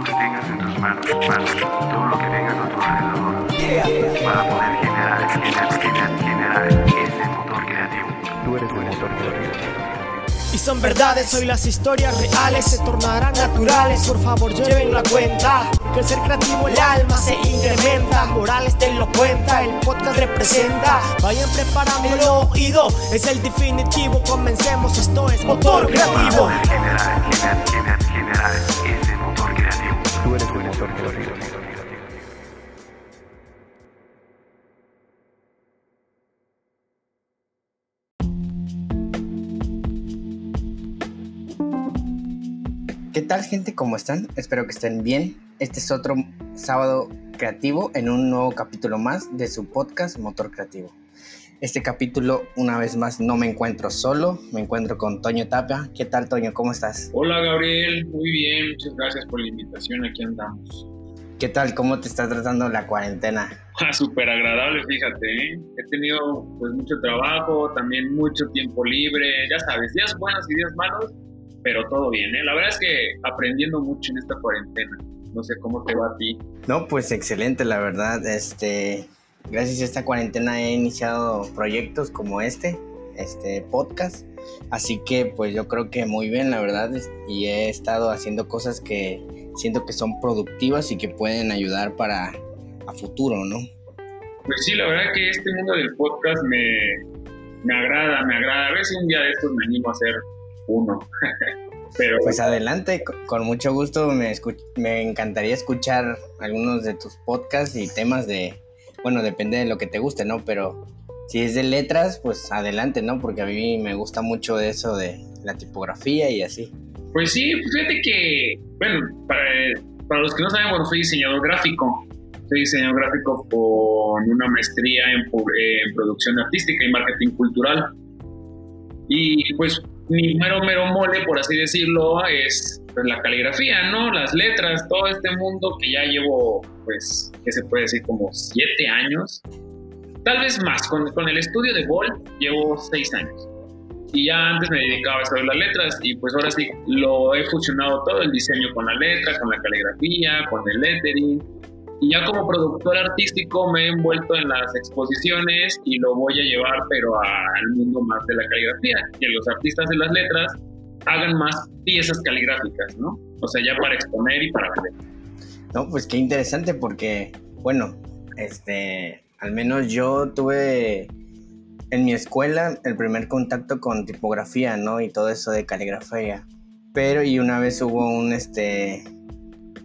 lo que tengas en tus manos, manos, todo lo que tengas a tu alrededor, para poder generar, generar, generar, generar ese motor creativo. Tú eres el motor creativo. Y son verdades, hoy las historias reales se tornarán naturales. Por favor, lleven la cuenta. Que el ser creativo, el alma se incrementa. Morales te lo cuenta, el podcast representa. Vayan preparando el oído, es el definitivo. Comencemos, esto es motor Para creativo. poder generar, generar, ¿Qué tal gente? ¿Cómo están? Espero que estén bien. Este es otro sábado creativo en un nuevo capítulo más de su podcast Motor Creativo. Este capítulo, una vez más, no me encuentro solo, me encuentro con Toño Tapia. ¿Qué tal Toño? ¿Cómo estás? Hola Gabriel, muy bien, muchas gracias por la invitación, aquí andamos. ¿Qué tal? ¿Cómo te está tratando la cuarentena? Ah, Súper agradable, fíjate, ¿eh? he tenido pues mucho trabajo, también mucho tiempo libre, ya sabes, días buenos y días malos, pero todo bien, ¿eh? la verdad es que aprendiendo mucho en esta cuarentena, no sé cómo te va a ti. No, pues excelente, la verdad. Este, gracias a esta cuarentena he iniciado proyectos como este, este podcast. Así que pues yo creo que muy bien, la verdad. Y he estado haciendo cosas que siento que son productivas y que pueden ayudar para a futuro, ¿no? Pues sí, la verdad que este mundo del podcast me, me agrada, me agrada, a ver si un día de estos me animo a hacer uno, pero Pues adelante, co- con mucho gusto me, me encantaría escuchar algunos de tus podcasts y temas de, bueno, depende de lo que te guste, ¿no? Pero si es de letras, pues adelante, ¿no? Porque a mí me gusta mucho eso de la tipografía y así. Pues sí, fíjate que, bueno, para, los que no saben, bueno, soy diseñador gráfico. Soy diseñador gráfico con una maestría en, en producción artística y marketing cultural. Y pues mi mero, mero mole, por así decirlo, es pues, la caligrafía, ¿no? Las letras, todo este mundo que ya llevo, pues, ¿qué se puede decir? Como siete años. Tal vez más, con, con el estudio de Volt llevo seis años. Y ya antes me dedicaba a estudiar las letras y pues ahora sí lo he fusionado todo, el diseño con la letra, con la caligrafía, con el lettering. Y ya como productor artístico me he envuelto en las exposiciones y lo voy a llevar pero al mundo más de la caligrafía, que los artistas de las letras hagan más piezas caligráficas, ¿no? O sea, ya para exponer y para vender. No, pues qué interesante porque, bueno, este, al menos yo tuve en mi escuela el primer contacto con tipografía, ¿no? Y todo eso de caligrafía. Pero y una vez hubo un, este,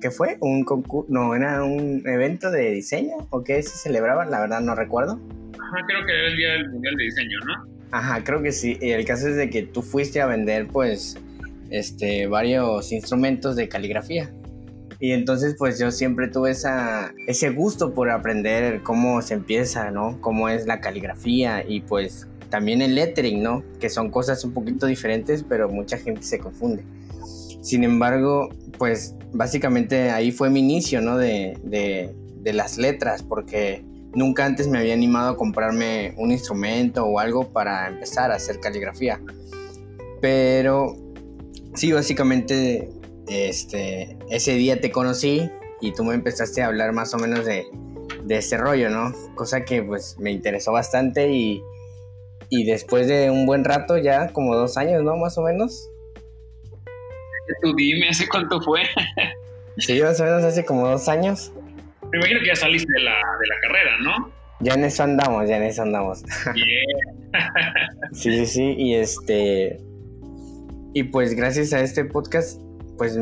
¿qué fue? Un concurso, no, era un evento de diseño o qué se celebraba, la verdad no recuerdo. Ajá, creo que era el día del Mundial de Diseño, ¿no? Ajá, creo que sí. El caso es de que tú fuiste a vender, pues, este, varios instrumentos de caligrafía. Y entonces, pues, yo siempre tuve ese gusto por aprender cómo se empieza, ¿no? Cómo es la caligrafía y, pues, también el lettering, ¿no? Que son cosas un poquito diferentes, pero mucha gente se confunde. Sin embargo, pues, básicamente ahí fue mi inicio, ¿no? De las letras, porque nunca antes me había animado a comprarme un instrumento o algo para empezar a hacer caligrafía. Pero sí, básicamente este, ese día te conocí y tú me empezaste a hablar más o menos de, de ese rollo, ¿no? Cosa que pues me interesó bastante y, y después de un buen rato, ya como dos años, ¿no? Más o menos. Tú dime, ¿hace cuánto fue? Sí, más o menos hace como dos años. Me imagino que ya saliste de la, de la carrera, ¿no? Ya en eso andamos, ya en eso andamos. Bien. Sí, sí, sí, y este... Y pues gracias a este podcast, pues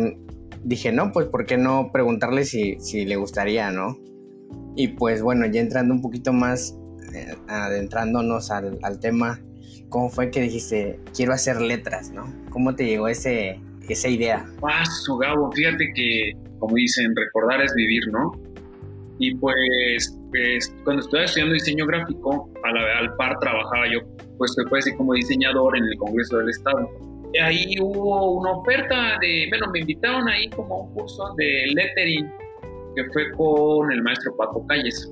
dije, no, pues ¿por qué no preguntarle si, si le gustaría, no? Y pues bueno, ya entrando un poquito más, eh, adentrándonos al, al tema, ¿cómo fue que dijiste, quiero hacer letras, no? ¿Cómo te llegó ese, esa idea? Paso, Gabo, fíjate que, como dicen, recordar es vivir, ¿no? Y pues, pues, cuando estuve estudiando diseño gráfico, a la- al par trabajaba yo, pues se puede decir como diseñador en el Congreso del Estado. Y ahí hubo una oferta de, bueno, me invitaron ahí como un curso de lettering que fue con el maestro Paco Calles.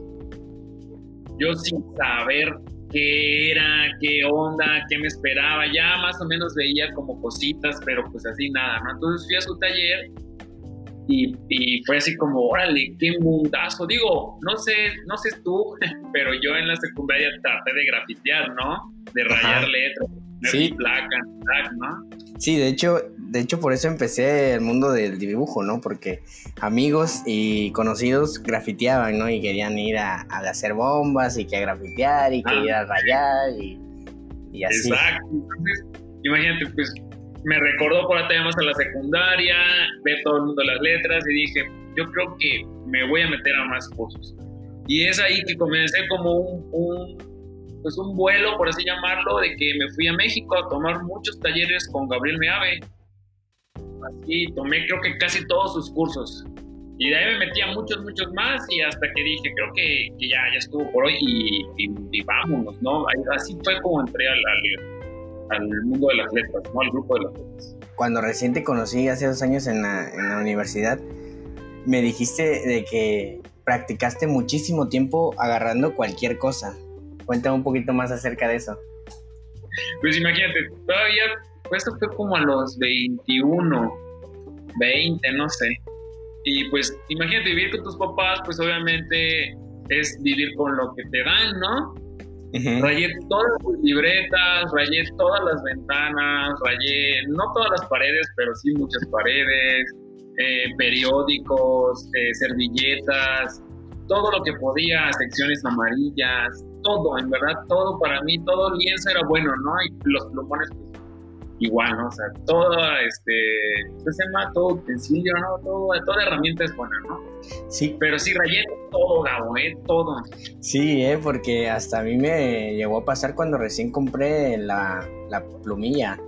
Yo sin saber qué era, qué onda, qué me esperaba, ya más o menos veía como cositas, pero pues así nada, ¿no? Entonces fui a su taller Y, y, fue así como, órale, qué mundazo. Digo, no sé, no sé tú, pero yo en la secundaria traté de grafitear, ¿no? De rayar letras, sí. placa, ¿no? Sí, de hecho, de hecho por eso empecé el mundo del dibujo, ¿no? Porque amigos y conocidos grafiteaban, ¿no? Y querían ir a, hacer bombas y que a grafitear y que ir a rayar y, y así. Exacto. Entonces, imagínate, pues me recordó por más a la secundaria, ver todo el mundo las letras y dije, yo creo que me voy a meter a más cursos. Y es ahí que comencé como un, pues un vuelo, por así llamarlo, de que me fui a México a tomar muchos talleres con Gabriel Meave. Así tomé creo que casi todos sus cursos. Y de ahí me metí a muchos, muchos más y hasta que dije, creo que, que ya, ya estuvo por hoy y, y, vámonos, ¿no? Así fue como entré al, al al mundo de las letras, ¿no? Al grupo de las letras. Cuando recién te conocí hace dos años en la, en la universidad, me dijiste de que practicaste muchísimo tiempo agarrando cualquier cosa. Cuéntame un poquito más acerca de eso. Pues imagínate, todavía, pues esto fue como a los 21, 20, no sé. Y pues imagínate vivir con tus papás, pues obviamente es vivir con lo que te dan, ¿no? Rayé todas las libretas, rayé todas las ventanas, rayé no todas las paredes, pero sí muchas paredes, eh, periódicos, eh, servilletas, todo lo que podía, secciones amarillas, todo, en verdad, todo para mí, todo lienzo era bueno, ¿no? Y los plumones, pues, igual, ¿no? O sea, todo, este, ¿qué se llama? Todo utensilio, ¿no? Todo, toda herramienta es buena, ¿no? Sí. Pero sí, rayé todo, Gabo, ¿eh? Todo. Sí, ¿eh? Porque hasta a mí me llegó a pasar cuando recién compré la, la plumilla.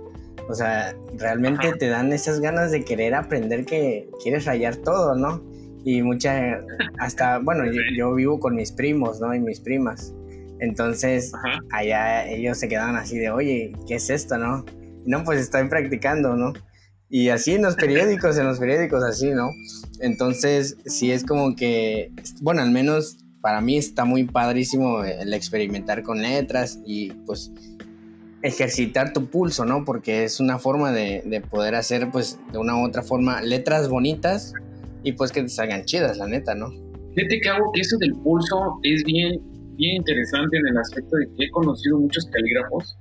O sea, realmente te dan esas ganas de querer aprender que quieres rayar todo, ¿no? Y mucha, hasta, bueno, yo, vivo con mis primos, ¿no? Y mis primas. Entonces, allá ellos se quedaban así de, oye, ¿qué es esto, no? No, pues estoy practicando, ¿no? Y así en los periódicos, en los periódicos así, ¿no? Entonces, sí es como que, bueno, al menos para mí está muy padrísimo el experimentar con letras y pues ejercitar tu pulso, ¿no? Porque es una forma de, poder hacer, pues, de una u otra forma, letras bonitas y pues que te salgan chidas, la neta, ¿no? Fíjate que hago que eso del pulso es bien, bien interesante en el aspecto de que he conocido muchos calígrafos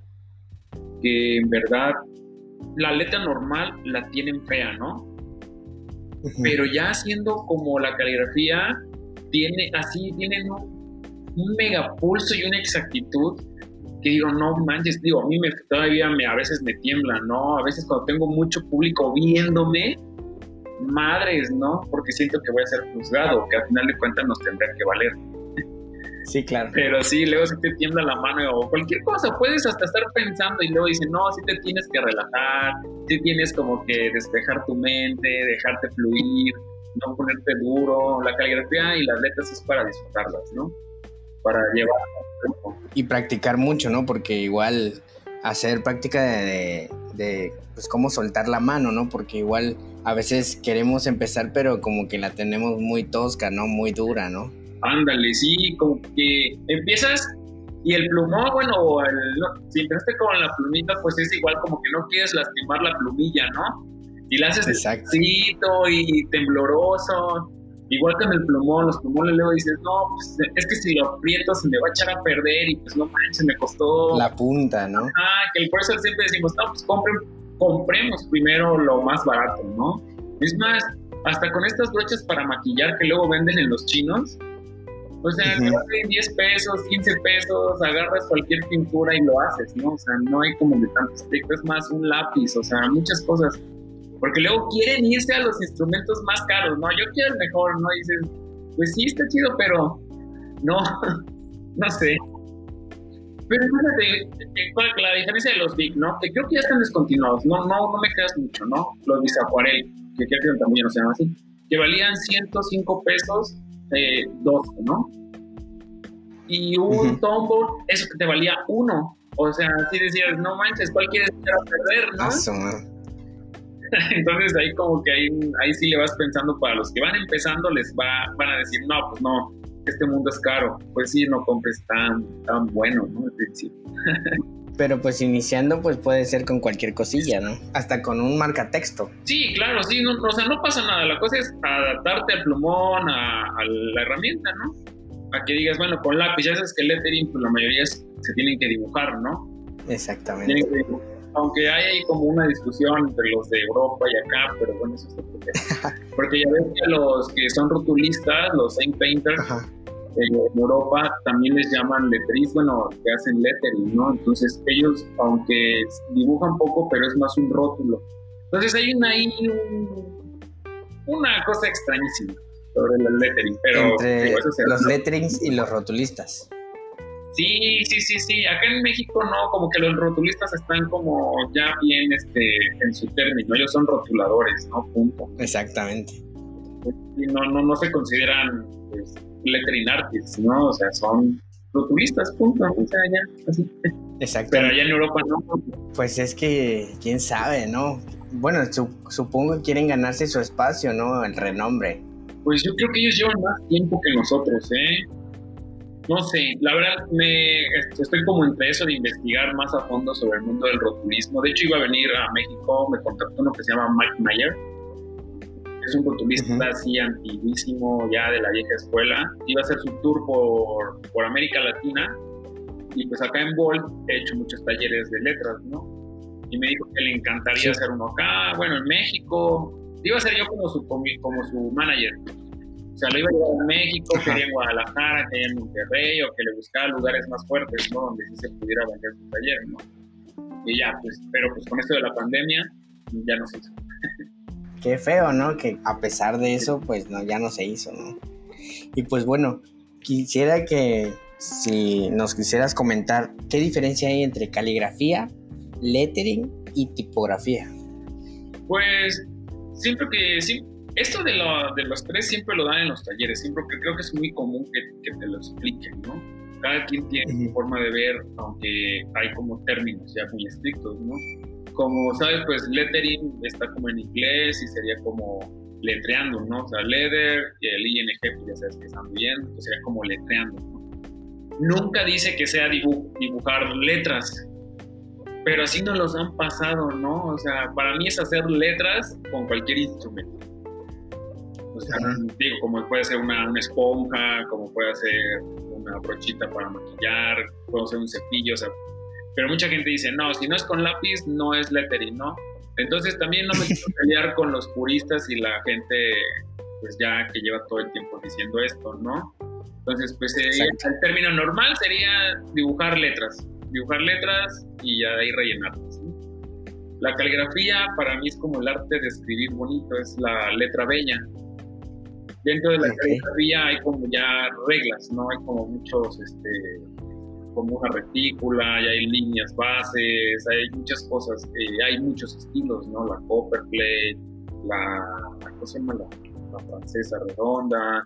que en verdad la letra normal la tienen fea, ¿no? Pero ya haciendo como la caligrafía, tiene, así tienen un, un megapulso y una exactitud que digo, no manches, digo, a mí me, todavía me, a veces me tiembla, ¿no? A veces cuando tengo mucho público viéndome, madres, ¿no? Porque siento que voy a ser juzgado, que al final de cuentas nos tendrá que valer. Sí, claro. Pero sí, luego si te tiembla la mano o cualquier cosa, puedes hasta estar pensando y luego dicen, no, sí te tienes que relajar, sí tienes como que despejar tu mente, dejarte fluir, no ponerte duro. La caligrafía y las letras es para disfrutarlas, ¿no? Para llevar. Y practicar mucho, ¿no? Porque igual hacer práctica de, de, pues cómo soltar la mano, ¿no? Porque igual a veces queremos empezar, pero como que la tenemos muy tosca, ¿no? Muy dura, ¿no? Ándale, sí, como que empiezas y el plumón, bueno, si empezaste con la plumita, pues es igual como que no quieres lastimar la plumilla, ¿no? Y la haces despacito y tembloroso. Igual con el plumón, los plumones luego dices, no, pues es que si lo aprieto se me va a echar a perder y pues no manches, me costó. La punta, ¿no? Ah, que por eso siempre decimos, no, pues compremos primero lo más barato, ¿no? Es más, hasta con estas brochas para maquillar que luego venden en los chinos, o sea, te 10 pesos, 15 pesos, agarras cualquier pintura y lo haces, ¿no? O sea, no hay como de tanto estricto, es más un lápiz, o sea, muchas cosas. Porque luego quieren irse a los instrumentos más caros, ¿no? Yo quiero el mejor, ¿no? Y dices, pues sí, está chido, pero no, no sé. Pero fíjate, la diferencia de los Big, ¿no? Que creo que ya están descontinuados, no, no, no me creas mucho, ¿no? Los Bisacuarel, que creo que también no se llama así, que valían 105 pesos eh, dos, ¿no? Y un uh eso que te valía uno. O sea, si decías, no manches, ¿cuál quieres perder, no? Entonces ahí como que ahí, ahí sí le vas pensando para los que van empezando, les va, van a decir, no, pues no, este mundo es caro. Pues sí, no compres tan, tan bueno, ¿no? Pero pues iniciando pues puede ser con cualquier cosilla, ¿no? Hasta con un marcatexto. Sí, claro, sí, no, o sea, no pasa nada. La cosa es adaptarte al plumón, a, a la herramienta, ¿no? A que digas, bueno, con lápiz, ya sabes que el lettering, pues la mayoría se tienen que dibujar, ¿no? Exactamente. Tienen que dibujar. Aunque hay ahí como una discusión entre los de Europa y acá, pero bueno, eso es porque, porque ya ves que los que son rotulistas, los Saint Painters, Ajá. En Europa también les llaman letristas, bueno, que hacen lettering, ¿no? Entonces ellos, aunque dibujan poco, pero es más un rótulo. Entonces hay una, ahí un- una cosa extrañísima sobre el lettering, pero Entre digo, los letterings y los rotulistas. Sí, sí, sí, sí. Acá en México no, como que los rotulistas están como ya bien este, en su término. Ellos son rotuladores, ¿no? Punto. Exactamente. Y no, no, no se consideran pues, lettering artists, ¿no? O sea, son rotulistas, punto. O sea, ya, así. Pero allá en Europa no. Pues es que, quién sabe, ¿no? Bueno, su- supongo que quieren ganarse su espacio, ¿no? El renombre. Pues yo creo que ellos llevan más tiempo que nosotros, ¿eh? No sé, la verdad me estoy como entre eso de investigar más a fondo sobre el mundo del rotulismo. De hecho iba a venir a México, me contactó uno que se llama Mike Mayer. Es un rotulista Ujú. así antiguísimo, ya de la vieja escuela. Iba a hacer su tour por, por América Latina y pues acá en Bolt he hecho muchos talleres de letras, ¿no? Y me dijo que le encantaría Sí. hacer uno acá, bueno, en México. Iba a ser yo como su, como su manager. O sea, lo iba a llevar a México, Ajá. quería en Guadalajara, quería en Monterrey, o que le buscaba lugares más fuertes, ¿no? Donde sí se pudiera vender su taller, ¿no? Y ya, pues, pero pues con esto de la pandemia, ya no se hizo. Qué feo, ¿no? Que a pesar de eso, pues no, ya no se hizo, ¿no? Y pues bueno, quisiera que si nos quisieras comentar qué diferencia hay entre caligrafía, lettering y tipografía. Pues, siempre que, sí, esto de, lo- de los tres siempre lo dan en los talleres, siempre que creo que es muy común que, que te lo expliquen, ¿no? Cada quien tiene su forma de ver, aunque hay como términos ya muy estrictos, ¿no? Como sabes, pues lettering está como en inglés y sería como letreando, ¿no? O sea, leather y el ING, pues ya sabes que están bien, pues sería como letreando, ¿no? Nunca dice que sea dibu- dibujar letras, pero así nos los han pasado, ¿no? O sea, para mí es hacer letras con cualquier instrumento. O sea, digo, como puede ser una, una esponja, como puede ser una brochita para maquillar, puede ser un cepillo, o sea, pero mucha gente dice, no, si no es con lápiz, no es lettering, ¿no? Entonces también no me quiero pelear con los puristas y la gente, pues ya que lleva todo el tiempo diciendo esto, ¿no? Entonces, pues sería- Exacto. el término normal sería dibujar letras, dibujar letras y ya de ahí rellenarlas. ¿no? La caligrafía para mí es como el arte de escribir bonito, es la letra bella. Dentro de la Ok. caligrafía hay como ya reglas, ¿no? Hay como muchos, este, como una retícula, y hay líneas bases, hay muchas cosas, eh, hay muchos estilos, ¿no? La copperplate, la, ¿cómo se llama? La, la francesa redonda,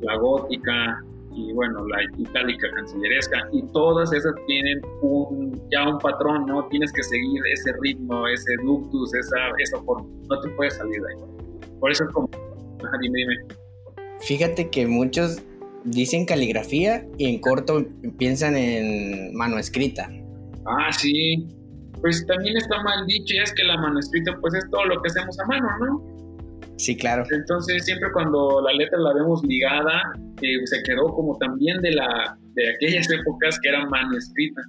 la gótica y bueno, la itálica cancilleresca y todas esas tienen un, ya un patrón, ¿no? Tienes que seguir ese ritmo, ese ductus, esa, esa forma, no te puedes salir de ahí. Por eso es como, dime, dime. Fíjate que muchos dicen caligrafía y en corto piensan en mano escrita. Ah, sí. Pues también está mal dicho, ya es que la mano escrita pues es todo lo que hacemos a mano, ¿no? Sí, claro. Entonces siempre cuando la letra la vemos ligada, eh, se quedó como también de, la, de aquellas épocas que era mano escrita.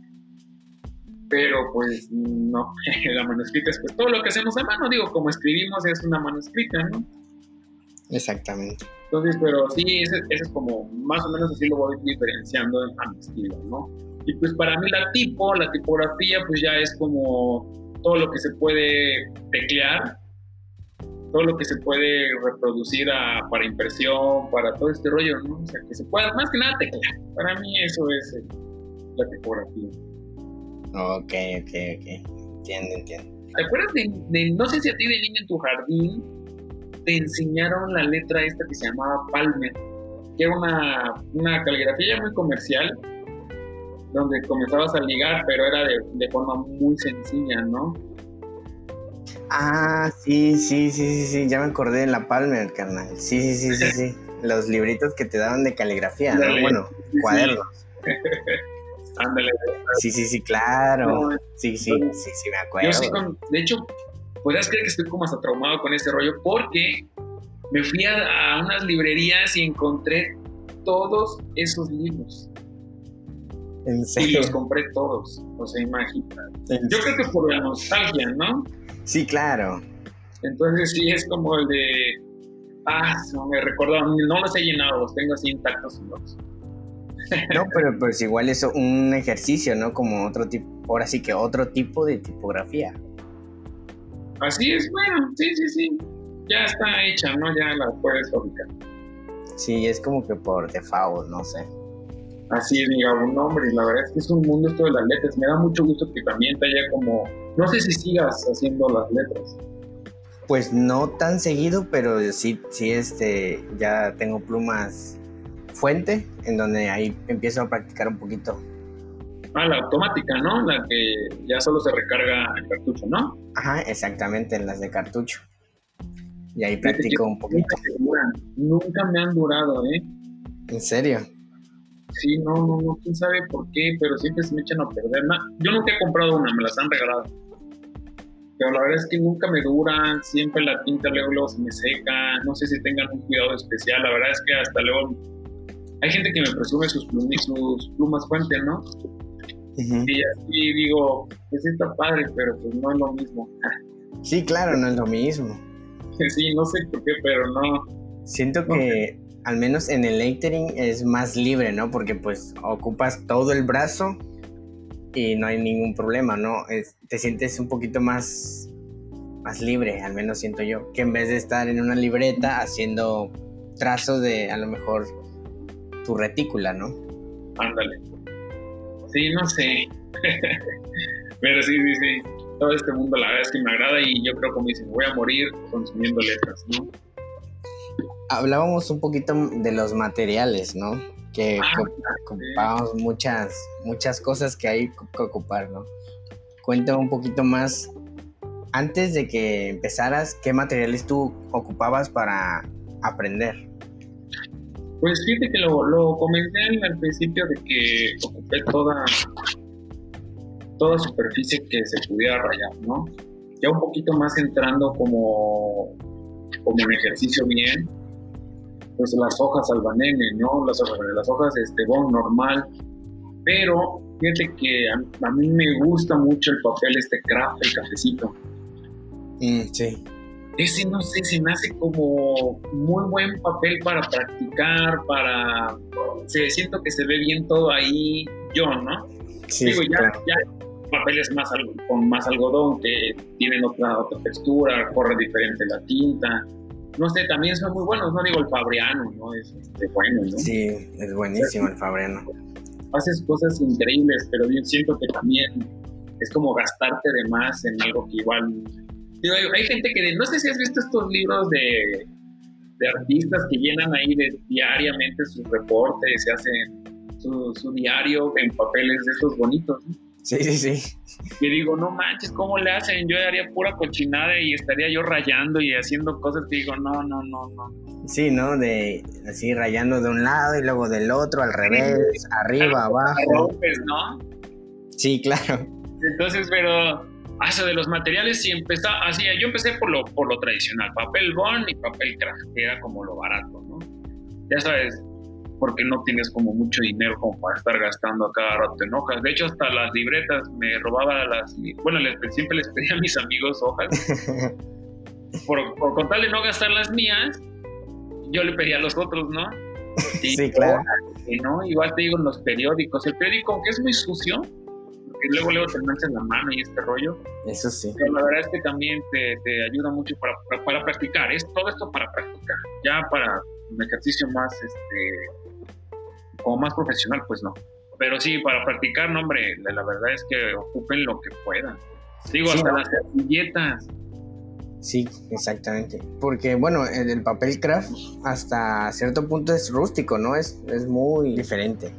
Pero pues no, la mano escrita es pues todo lo que hacemos a mano, digo, como escribimos es una mano escrita, ¿no? Exactamente. Entonces, pero sí, ese, ese es como, más o menos así lo voy diferenciando a mi estilo, ¿no? Y pues para mí la tipo, la tipografía, pues ya es como todo lo que se puede teclear, todo lo que se puede reproducir a- para impresión, para todo este rollo, ¿no? O sea, que se pueda, más que nada teclear. Para mí eso es eh, la tipografía. Ok, ok, ok. Entiendo, entiendo. ¿Te acuerdas de, de- no sé si a ti de niño en tu jardín te enseñaron la letra esta que se llamaba Palmer, que era una, una caligrafía muy comercial, donde comenzabas a ligar, pero era de, de forma muy sencilla, ¿no? Ah, sí, sí, sí, sí, sí. Ya me acordé de la Palmer, carnal. Sí, sí, sí, sí, sí. Los libritos que te daban de caligrafía, ¿no? Bueno, cuadernos. Ándale. Sí, sí, sí, claro. Sí, sí, sí, sí, me acuerdo. Yo sí, con, de hecho, podrías creer que estoy como hasta traumado con este rollo porque me fui a, a unas librerías y encontré todos esos libros. ¿En Y serio? los compré todos. O sea, imagínate. ¿En Yo creo que por la nostalgia, ¿no? Sí, claro. Entonces sí es como el de. Ah, no me recordó. No los he llenado, los tengo así intactos. Los, No, pero pues igual es un ejercicio, ¿no? Como otro tipo, ahora sí que otro tipo de tipografía. Así es, bueno, sí, sí, sí. Ya está hecha, ¿no? Ya la puedes fabricar. Sí, es como que por default, no sé. Así es, digamos, no, hombre, la verdad es que es un mundo esto de las letras. Me da mucho gusto que también te haya como. No sé si sigas haciendo las letras. Pues no tan seguido, pero sí, sí, este, ya tengo plumas fuente, en donde ahí empiezo a practicar un poquito. Ah, la automática, ¿no? La que ya solo se recarga el cartucho, ¿no? Ajá, exactamente, en las de cartucho. Y ahí practico un poquito. Nunca me han durado, ¿eh? ¿En serio? Sí, no, no, no, quién sabe por qué, pero siempre se me echan a perder. Na- Yo nunca he comprado una, me las han regalado. Pero la verdad es que nunca me duran, siempre la tinta luego, luego se me seca, no sé si tengan un cuidado especial, la verdad es que hasta luego hay gente que me presume sus, plumi- sus plumas fuente, ¿no? Y así digo, pues está padre, pero pues no es lo mismo. Sí, claro, no es lo mismo. sí, no sé por qué, pero no. Siento que al menos en el lettering es más libre, ¿no? Porque pues ocupas todo el brazo y no hay ningún problema, ¿no? Es- te sientes un poquito más, más libre, al menos siento yo, que en vez de estar en una libreta haciendo trazos de a lo mejor tu retícula, ¿no? Ándale. Sí, no sé. Pero sí, sí, sí. Todo este mundo la verdad es que me agrada y yo creo como dicen, voy a morir consumiendo letras, ¿no? Hablábamos un poquito de los materiales, ¿no? Que Ah, ocupamos muchas, muchas cosas que hay que ocupar, ¿no? Cuéntame un poquito más, antes de que empezaras, ¿qué materiales tú ocupabas para aprender? Pues fíjate que lo, lo comenté al- principio de que ocupé toda, toda superficie que se pudiera rayar, ¿no? Ya un poquito más entrando como, como en ejercicio bien, pues las hojas albanene, ¿no? Las las hojas este, bon normal, pero fíjate que a, a mí me gusta mucho el papel este craft, el cafecito. Mm, sí, ese no sé, se me hace como muy buen papel para practicar, para... Se, siento que se ve bien todo ahí, yo, ¿no? sí, Digo, sí, ya, claro. ya papeles más con más algodón que tienen otra, otra textura, corre diferente la tinta. No sé, también son muy buenos, no digo el Fabriano, ¿no? Es este, bueno, ¿no? Sí, es buenísimo el Fabriano. Haces cosas increíbles, pero yo siento que también es como gastarte de más en algo que igual... Digo, hay, gente que... No sé si has visto estos libros de, de artistas que llenan ahí de, diariamente sus reportes, se hacen su, su diario en papeles de estos bonitos. ¿no? Sí, sí, sí. Y digo, no manches, ¿cómo le hacen? Yo haría pura cochinada y estaría yo rayando y haciendo cosas que digo, no, no, no, no. Sí, ¿no? De así rayando de un lado y luego del otro, al revés, arriba, abajo. rompes, ¿no? Sí, claro. Entonces, pero eso de los materiales sí empezó, así, yo empecé por lo, por lo tradicional, papel bond y papel craft, que era como lo barato, ¿no? Ya sabes, porque no tienes como mucho dinero como para estar gastando a cada rato en hojas. De hecho, hasta las libretas me robaba las, bueno, les, siempre les pedía a mis amigos hojas, por, por con tal de no gastar las mías, yo le pedía a los otros, ¿no? Y Sí, claro. y no, igual te digo en los periódicos, el periódico aunque es muy sucio, porque luego luego te manchas la mano y este rollo, Eso sí. pero la verdad es que también te, te ayuda mucho para, para, para practicar, es todo esto para practicar, ya para un ejercicio más, este, como más profesional, pues no. Pero sí, para practicar, no, hombre, la, la verdad es que ocupen lo que puedan. Digo, Sí, hasta ¿no? las servilletas. Sí, exactamente. Porque, bueno, el, el papel craft hasta cierto punto es rústico, ¿no? Es, es muy diferente.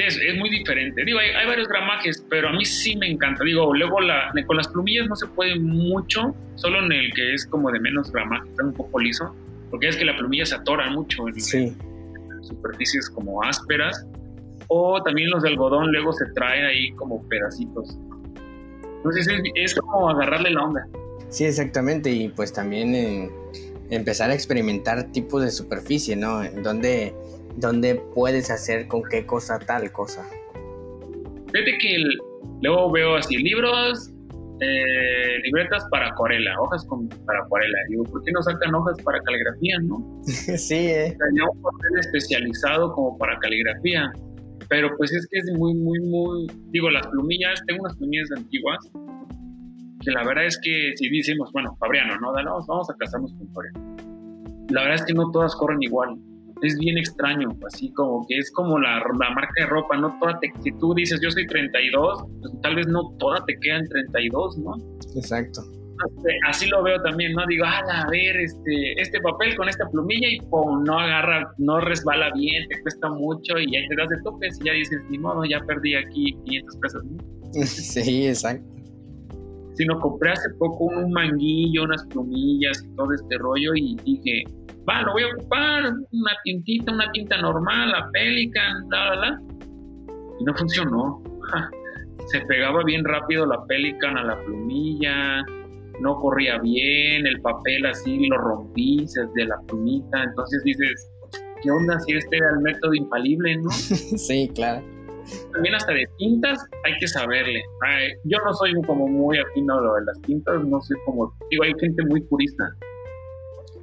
Sí, es, es muy diferente. Digo, hay, hay varios gramajes, pero a mí sí me encanta. Digo, luego la, con las plumillas no se puede mucho, solo en el que es como de menos gramaje, está un poco liso, porque es que la plumilla se atora mucho en, Sí, en superficies como ásperas. o también los de algodón luego se traen ahí como pedacitos. Entonces es, es como agarrarle la onda. Sí, exactamente, y pues también en empezar a experimentar tipos de superficie, ¿no? Donde, donde puedes hacer con qué cosa tal cosa. Fíjate que el- luego veo así libros, eh, libretas para acuarela, hojas con, para acuarela. Digo, ¿por qué no sacan hojas para caligrafía, no? sí, eh. O sea, un papel especializado como para caligrafía. Pero pues es que es muy, muy, muy... Digo, las plumillas, tengo unas plumillas antiguas que la verdad es que si decimos, bueno, Fabriano, ¿no? Vamos, vamos a casarnos con Fabriano. La verdad es que no todas corren igual. Es bien extraño, así como que es como la, la marca de ropa, no toda te, si tú dices yo soy 32, pues tal vez no toda te queda en 32, ¿no? Exacto. Entonces, así lo veo también, ¿no? Digo, a ver, este, este papel con esta plumilla y pum, no agarra, no resbala bien, te cuesta mucho y ahí te das de topes y ya dices, ni modo, ya perdí aquí 500 pesos. ¿no? sí, exacto. Sino compré hace poco un manguillo, unas plumillas y todo este rollo y dije, va, lo voy a ocupar, una tintita, una tinta normal, la Pelican, bla, bla, bla. Y no funcionó. Se pegaba bien rápido la Pelican a la plumilla, no corría bien, el papel así lo rompí de la plumita, entonces dices, ¿qué onda si este era el método infalible, no? sí, claro. También hasta de tintas hay que saberle. Ay, yo no soy como muy afín a lo de las tintas, no sé cómo, digo, hay gente muy purista.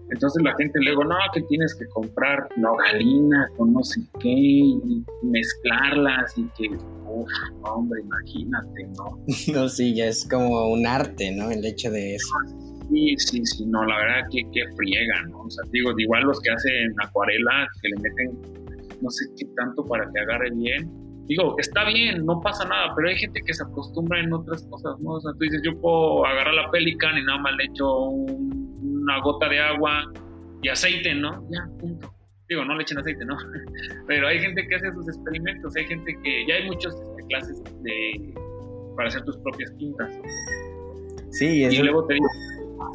Entonces la gente luego, no, que tienes que comprar nogalina con no sé qué y mezclarlas y que, uff, hombre, imagínate, ¿no? No, sí, ya es como un arte, ¿no? El hecho de eso. Sí, sí, sí, no, la verdad que, que friega, ¿no? O sea, digo, igual los que hacen acuarela, que le meten no sé qué tanto para que agarre bien. Digo, está bien, no pasa nada, pero hay gente que se acostumbra en otras cosas, ¿no? O sea, tú dices, yo puedo agarrar la Pelican y nada más le echo un- una gota de agua y aceite, ¿no? Ya, punto. Digo, no le echen aceite, ¿no? Pero hay gente que hace sus experimentos, hay gente que, ya hay muchas este, clases de, para hacer tus propias tintas. Sí, Y luego te digo,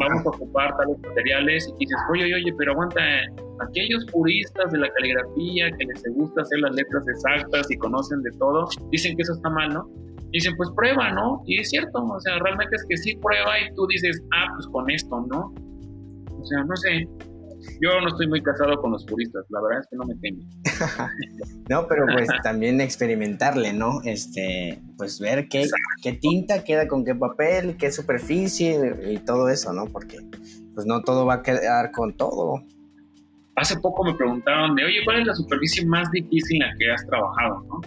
vamos a ocupar tales materiales y dices, oye, oye, oye, pero aguanta, aquellos puristas de la caligrafía que les gusta hacer las letras exactas y conocen de todo, dicen que eso está mal, ¿no? Dicen, pues prueba, ¿no? Y es cierto, o sea, realmente es que sí prueba y tú dices, ah, pues con esto, ¿no? O sea, no sé. Yo no estoy muy casado con los puristas, la verdad es que no me temo. No, pero pues también experimentarle, ¿no? Este, pues ver qué, qué tinta queda con qué papel, qué superficie y todo eso, ¿no? Porque pues no todo va a quedar con todo. Hace poco me preguntaron de, oye, ¿cuál es la superficie más difícil en la que has trabajado, no?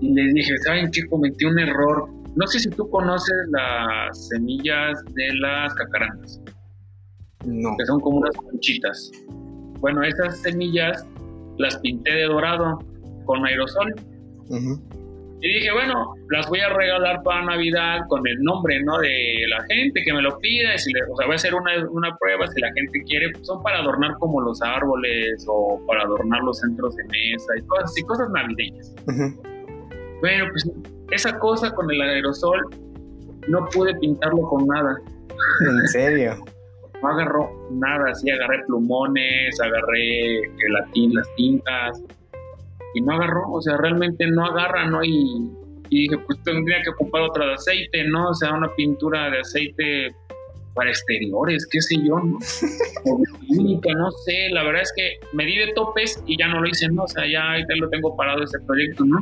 Y les dije, ¿saben qué? Cometí un error. No sé si tú conoces las semillas de las cacarandas, No. que son como unas conchitas. Bueno, esas semillas las pinté de dorado con aerosol. Ujú. Y dije, bueno, las voy a regalar para Navidad con el nombre, ¿no? De la gente que me lo pida. Si le- o sea, voy a hacer una, una prueba si la gente quiere. pues, son para adornar como los árboles o para adornar los centros de mesa y cosas así, cosas navideñas. Ujú. Bueno, pues esa cosa con el aerosol no pude pintarlo con nada. En serio. No agarró nada, sí, agarré plumones, agarré gelatín, las tintas, y no agarró, o sea, realmente no agarra, ¿no? Y, y dije, pues tendría que ocupar otra de aceite, ¿no? O sea, una pintura de aceite para exteriores, qué sé yo, ¿no? O química, no sé, la verdad es que me di de topes y ya no lo hice, ¿no? O sea, ya ahorita lo tengo parado ese proyecto, ¿no?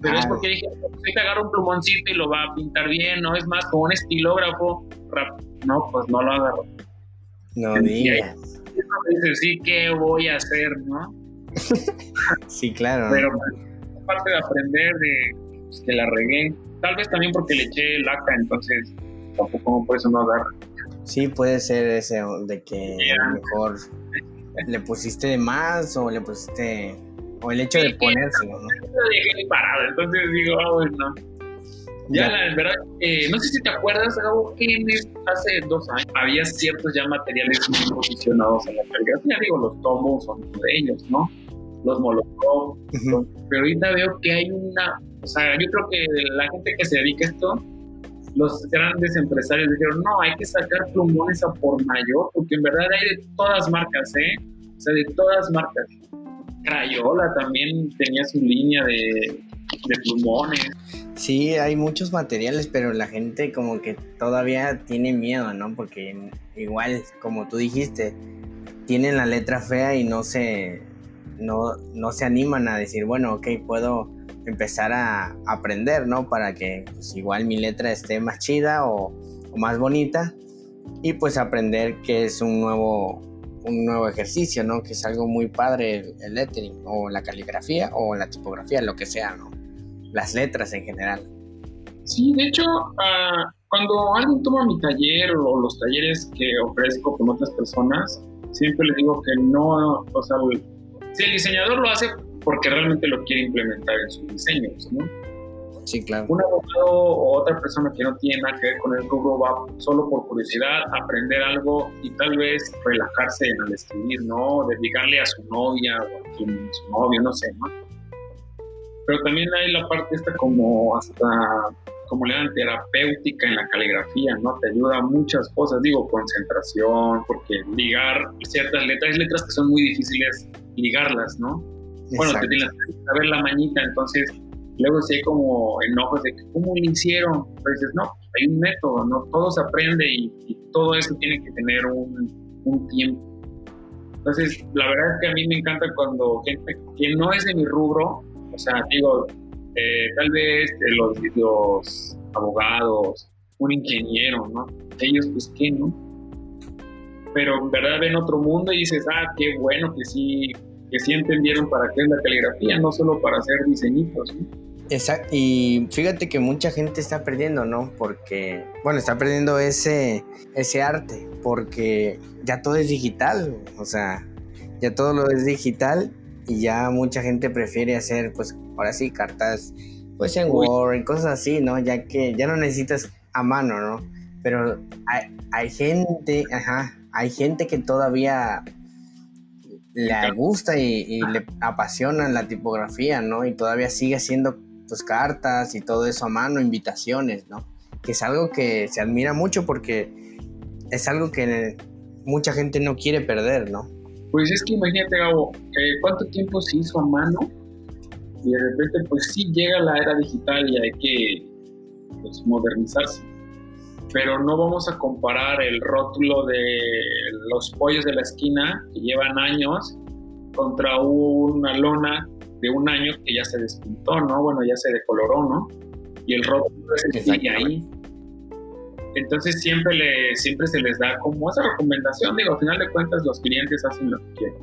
Pero es Ah. porque dije, pues ahorita agarro un plumoncito y lo va a pintar bien, ¿no? Es más, como un estilógrafo, rap- no, pues no lo agarro. No digas. Sí, ¿qué voy a hacer, no? Sí, claro. Pero pues, aparte de aprender de pues, que la regué, tal vez también porque le eché laca, entonces tampoco por eso no agarra. Sí, puede ser ese de que a lo mejor le pusiste de más o le pusiste. O el hecho de ponérselo, ¿no? Lo dejé parado, entonces digo, ah, bueno. Ya, Ya. la verdad, eh, no sé si te acuerdas, Gabo, que hace dos años había ciertos ya materiales muy posicionados en la caligrafía. Digo, los tomos son de ellos, ¿no? Los molotov, pero ahorita veo que hay una, o sea, yo creo que la gente que se dedica a esto, los grandes empresarios dijeron, no, hay que sacar plumones a por mayor, porque en verdad hay de todas marcas, ¿eh? O sea, de todas marcas. Crayola también tenía su línea de, de plumones. Sí, hay muchos materiales, pero la gente como que todavía tiene miedo, ¿no? Porque igual, como tú dijiste, tienen la letra fea y no se, no, no se animan a decir, bueno, ok, puedo empezar a aprender, ¿no? Para que pues, igual mi letra esté más chida o, más bonita y pues aprender que es un nuevo, un nuevo ejercicio, ¿no? Que es algo muy padre el, lettering o la caligrafía o la tipografía, lo que sea, ¿no? Las letras en general. Sí, de hecho, ah, cuando alguien toma mi taller o los talleres que ofrezco con otras personas, siempre les digo que no, o sea, si el diseñador lo hace porque realmente lo quiere implementar en sus diseños, ¿no? Sí, claro. Un abogado o otra persona que no tiene nada que ver con el rubro va solo por curiosidad, aprender algo y tal vez relajarse en el escribir, ¿no? Dedicarle a su novia o a su novio, no sé, ¿no? Pero también hay la parte esta como hasta, como le dan terapéutica en la caligrafía, ¿no? Te ayuda a muchas cosas, digo, concentración, porque ligar ciertas letras, hay letras que son muy difíciles ligarlas, ¿no? Bueno, te tienes que saber la mañita, entonces luego si hay como enojos de cómo lo hicieron, pero dices, no, hay un método, ¿no? Todo se aprende y, todo eso tiene que tener un, un, tiempo. Entonces, la verdad es que a mí me encanta cuando gente que no es de mi rubro, o sea, digo, eh, tal vez los, los abogados, un ingeniero, ¿no? Ellos, pues, ¿qué, no? Pero en verdad ven otro mundo y dices, ah, qué bueno que sí que sí entendieron para qué es la caligrafía, no solo para hacer diseñitos. Exacto, y fíjate que mucha gente está perdiendo, ¿no? Porque, bueno, está perdiendo ese, ese arte, porque ya todo es digital, o sea, ya todo lo es digital y ya mucha gente prefiere hacer, pues, ahora sí, cartas, pues en Word, en cosas así, ¿no? Ya que ya no necesitas a mano, ¿no? Pero hay, hay gente, ajá, hay gente que todavía le gusta y, le apasiona la tipografía, ¿no? Y todavía sigue haciendo pues cartas y todo eso a mano, invitaciones, ¿no? Que es algo que se admira mucho porque es algo que mucha gente no quiere perder, ¿no? Pues es que imagínate, Gabo, eh, cuánto tiempo se hizo a mano y de repente pues sí llega la era digital y hay que pues, modernizarse pero no vamos a comparar el rótulo de los pollos de la esquina que llevan años contra una lona de un año que ya se despintó, ¿no? Bueno, ya se decoloró, ¿no? Y el rótulo sigue ahí. Entonces siempre, le, siempre se les da como esa recomendación, digo, al final de cuentas los clientes hacen lo que quieren.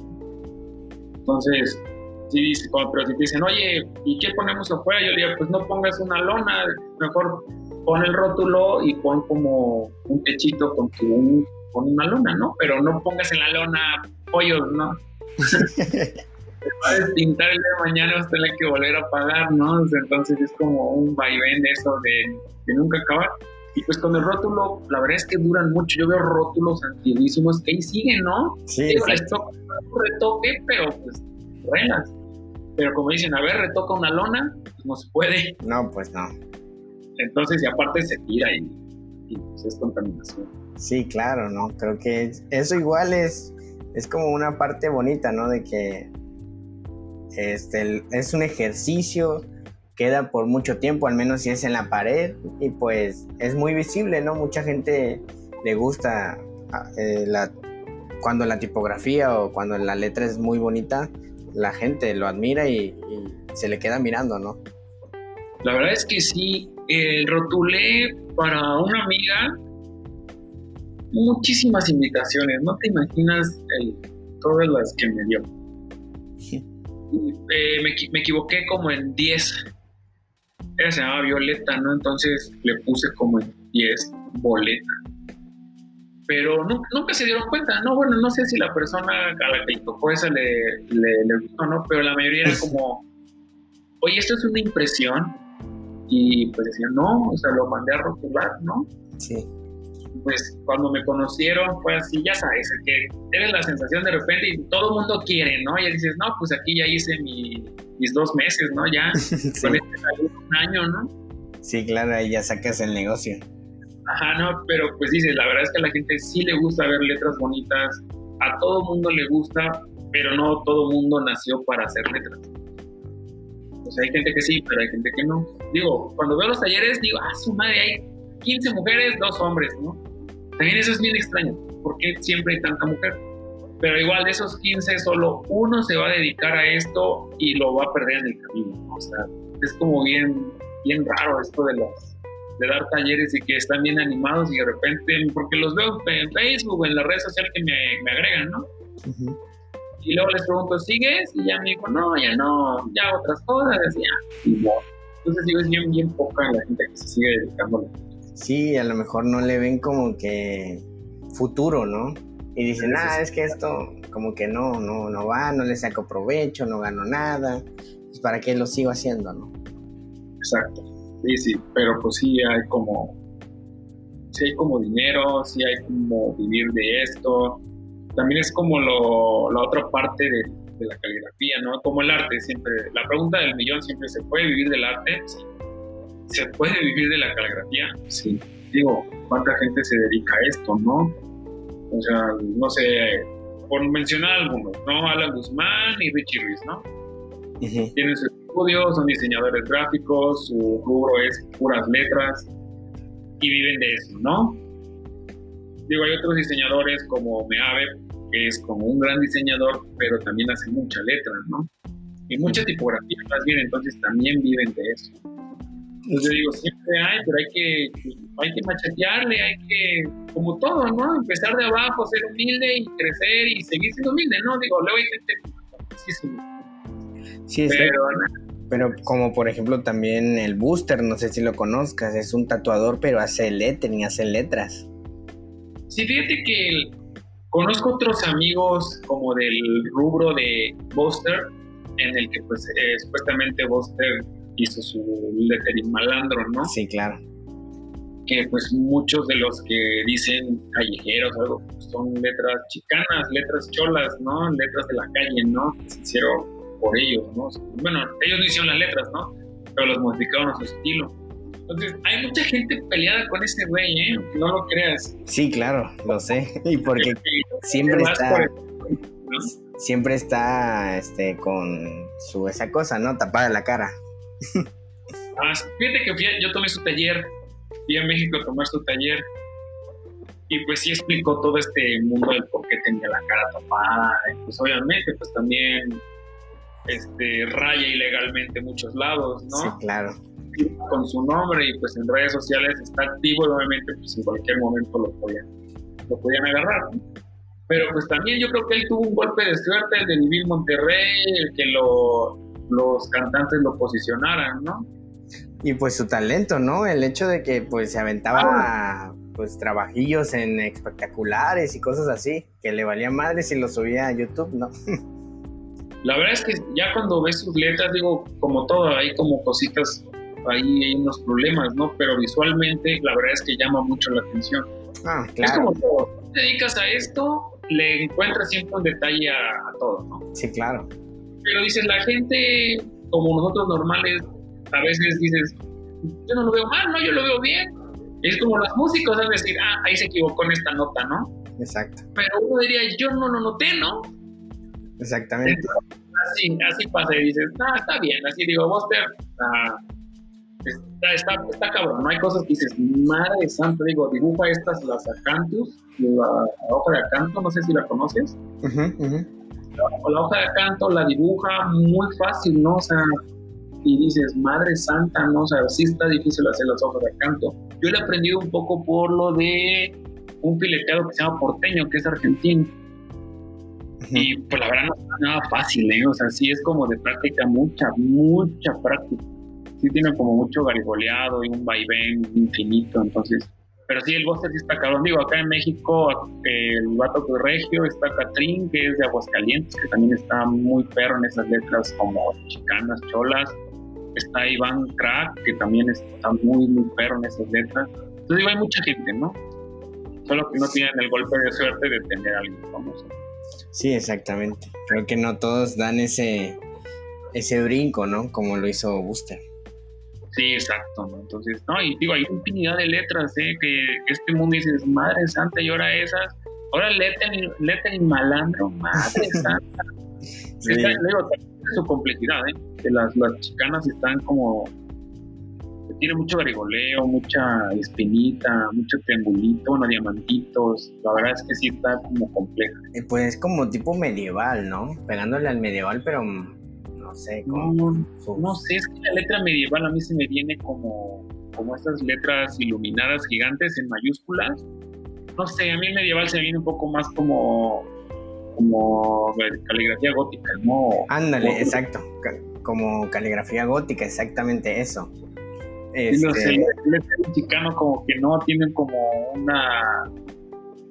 Entonces, sí, pero si te dicen, oye, ¿y qué ponemos afuera? Yo diría, pues no pongas una lona, mejor pon el rótulo y pon como un techito con, un, con una lona, ¿no? Pero no pongas en la lona pollos, ¿no? Te va a despintar el día de mañana vas a tener que volver a pagar, ¿no? Entonces es como un vaivén de eso de, nunca acabar. Y pues con el rótulo, la verdad es que duran mucho. Yo veo rótulos antiguísimos que ahí siguen, ¿no? Sí, esto retoque, pero pues reglas. Pero como dicen, a ver, retoca una lona, pues no se puede. No, pues no. Entonces, y aparte se tira y, pues es contaminación. Sí, claro, ¿no? Creo que eso igual es, es como una parte bonita, ¿no? De que este, es un ejercicio, queda por mucho tiempo, al menos si es en la pared, y pues es muy visible, ¿no? Mucha gente le gusta ah, eh, la, cuando la tipografía o cuando la letra es muy bonita, la gente lo admira y, y se le queda mirando, ¿no? La verdad es que sí, eh, rotulé para una amiga muchísimas invitaciones, no te imaginas todas las que me dio. Eh, me, equivoqué como en 10. Ella se llamaba Violeta, ¿no? Entonces le puse como en 10 boleta. Pero nunca, se dieron cuenta, ¿no? Bueno, no sé si la persona a la que le tocó esa le, le, le gustó, ¿no? Pero la mayoría era como, oye, esto es una impresión y pues decían, no, o sea, lo mandé a rotular, ¿no? Sí. Pues cuando me conocieron fue así, ya sabes, que eres la sensación de repente y todo el mundo quiere, ¿no? Y dices, no, pues aquí ya hice mis dos meses, ¿no? Ya, con este un año, ¿no? Sí, claro, ahí ya sacas el negocio. Ajá, no, pero pues dices, la verdad es que a la gente sí le gusta ver letras bonitas, a todo mundo le gusta, pero no todo mundo nació para hacer letras. O sea, hay gente que sí, pero hay gente que no. Digo, cuando veo los talleres, digo, ah, su madre, hay 15 mujeres, dos hombres, ¿no? También eso es bien extraño, porque siempre hay tanta mujer. Pero igual de esos 15, solo uno se va a dedicar a esto y lo va a perder en el camino. ¿no? O sea, es como bien, bien raro esto de los de dar talleres y que están bien animados y de repente, porque los veo en Facebook o en las redes sociales que me, me agregan, ¿no? Y luego les pregunto, ¿sigues? Y ya me dijo, no, ya no, ya otras cosas, ya. Y Entonces digo, es bien, bien poca la gente que se sigue dedicando. Sí, a lo mejor no le ven como que futuro, ¿no? Y dicen, ah, es que esto como que no, no, no va, no le saco provecho, no gano nada, pues para qué lo sigo haciendo, ¿no? Exacto, sí, sí, pero pues sí hay como, sí hay como dinero, sí hay como vivir de esto, también es como lo, la otra parte de, de, la caligrafía, ¿no? Como el arte, siempre, la pregunta del millón siempre, ¿se puede vivir del arte? Sí. ¿Se puede vivir de la caligrafía? Sí. Digo, ¿cuánta gente se dedica a esto, no? O sea, no sé, por mencionar algunos, ¿no? Alan Guzmán y Richie Ruiz, ¿no? Tienen su estudio, son diseñadores gráficos, su rubro es puras letras y viven de eso, ¿no? Digo, hay otros diseñadores como Meave, que es como un gran diseñador, pero también hace mucha letra, ¿no? Y mucha tipografía más bien, entonces también viven de eso. Yo digo, siempre hay, pero hay que, hay que machetearle, hay que, como todo, ¿no? Empezar de abajo, ser humilde y crecer y seguir siendo humilde, ¿no? Digo, luego hay gente sí, sí. pero, pero como por ejemplo también el Booster, no sé si lo conozcas, es un tatuador, pero hace lettering, hace letras. Sí, fíjate que conozco otros amigos como del rubro de Booster, en el que pues eh, supuestamente Booster hizo su lettering malandro, ¿no? Sí, claro. Que pues muchos de los que dicen callejeros o algo, pues, son letras chicanas, letras cholas, ¿no? Letras de la calle, ¿no? se hicieron por ellos, ¿no? Bueno, ellos no hicieron las letras, ¿no? Pero los modificaron a su estilo. Entonces, hay mucha gente peleada con ese güey, ¿eh? no lo creas. Sí, claro, lo sé. Y porque siempre está... Siempre está este, con su esa cosa, ¿no? Tapada la cara. Ah, fíjate que yo tomé su taller, fui a México a tomar su taller y pues sí explicó todo este mundo del por qué tenía la cara tapada, pues obviamente pues también este, raya ilegalmente muchos lados, ¿no? Sí, claro. Con su nombre y pues en redes sociales está activo y obviamente pues en cualquier momento lo podían, lo podían agarrar. Pero pues también yo creo que él tuvo un golpe de suerte, el de vivir Monterrey, el que lo, los cantantes lo posicionaran, ¿no? Y pues su talento, ¿no? El hecho de que pues se aventaba pues trabajillos en espectaculares y cosas así, que le valía madre si lo subía a YouTube, ¿no? La verdad es que ya cuando ves sus letras, digo, como todo, hay como cositas, ahí hay unos problemas, ¿no? Pero visualmente la verdad es que llama mucho la atención. Ah, claro. Es como todo, te dedicas a esto, le encuentras siempre un detalle a, a todo, ¿no? Sí, claro. Pero dices, la gente, como nosotros normales, a veces dices, yo no lo veo mal, no, yo lo veo bien. Es como los músicos, es decir, ah, ahí se equivocó en esta nota, ¿no? Exacto. Pero uno diría, yo no lo noté, ¿no? Exactamente. así, así pasa y dices, ah, está bien, así digo, Buster, ah, está, está, está, cabrón, no hay cosas que dices, madre santa, digo, dibuja estas, las acantus, la, la hoja de acanto, no sé si la conoces. Uh -huh, la, la, hoja de acanto la dibuja muy fácil, ¿no? O sea, y dices, madre santa, ¿no? O sea, sí está difícil hacer las hojas de acanto. Yo le he aprendido un poco por lo de un fileteado que se llama porteño, que es argentino. Y pues la verdad no es nada fácil, ¿eh? O sea, sí es como de práctica, mucha, mucha práctica. Sí tiene como mucho garigoleado y un vaivén infinito, entonces pero sí, el Buster sí está cabrón. Digo, acá en México, el Vato de Regio, está Catrín, que es de Aguascalientes, que también está muy perro en esas letras como chicanas, cholas. Está Iván Crack, que también está muy, muy perro en esas letras. Entonces, digo, hay mucha gente, ¿no? Solo que no tienen el golpe de suerte de tener a alguien famoso. Sí, exactamente. Creo que no todos dan ese, ese brinco, ¿no? Como lo hizo Buster. Sí, exacto, ¿no? Entonces, no, y digo, hay infinidad de letras, ¿eh? Que, que este mundo dices, madre santa, y ahora esas, ahora lettering, lettering malandro, madre santa. Sí. Está, digo, su complejidad, ¿eh? Que las, las chicanas están como tiene mucho garigoleo, mucha espinita, mucho triangulito, bueno, diamantitos. La verdad es que sí está como compleja. Eh, pues es como tipo medieval, ¿no? Pegándole al medieval, pero no sé. Como no, no sé, es que la letra medieval a mí se me viene como, como estas letras iluminadas gigantes en mayúsculas. No sé, a mí el medieval se me viene un poco más como como caligrafía gótica, ¿no? Ándale, exacto, como caligrafía gótica, exactamente eso. Este... Los mexicanos como que no tienen como una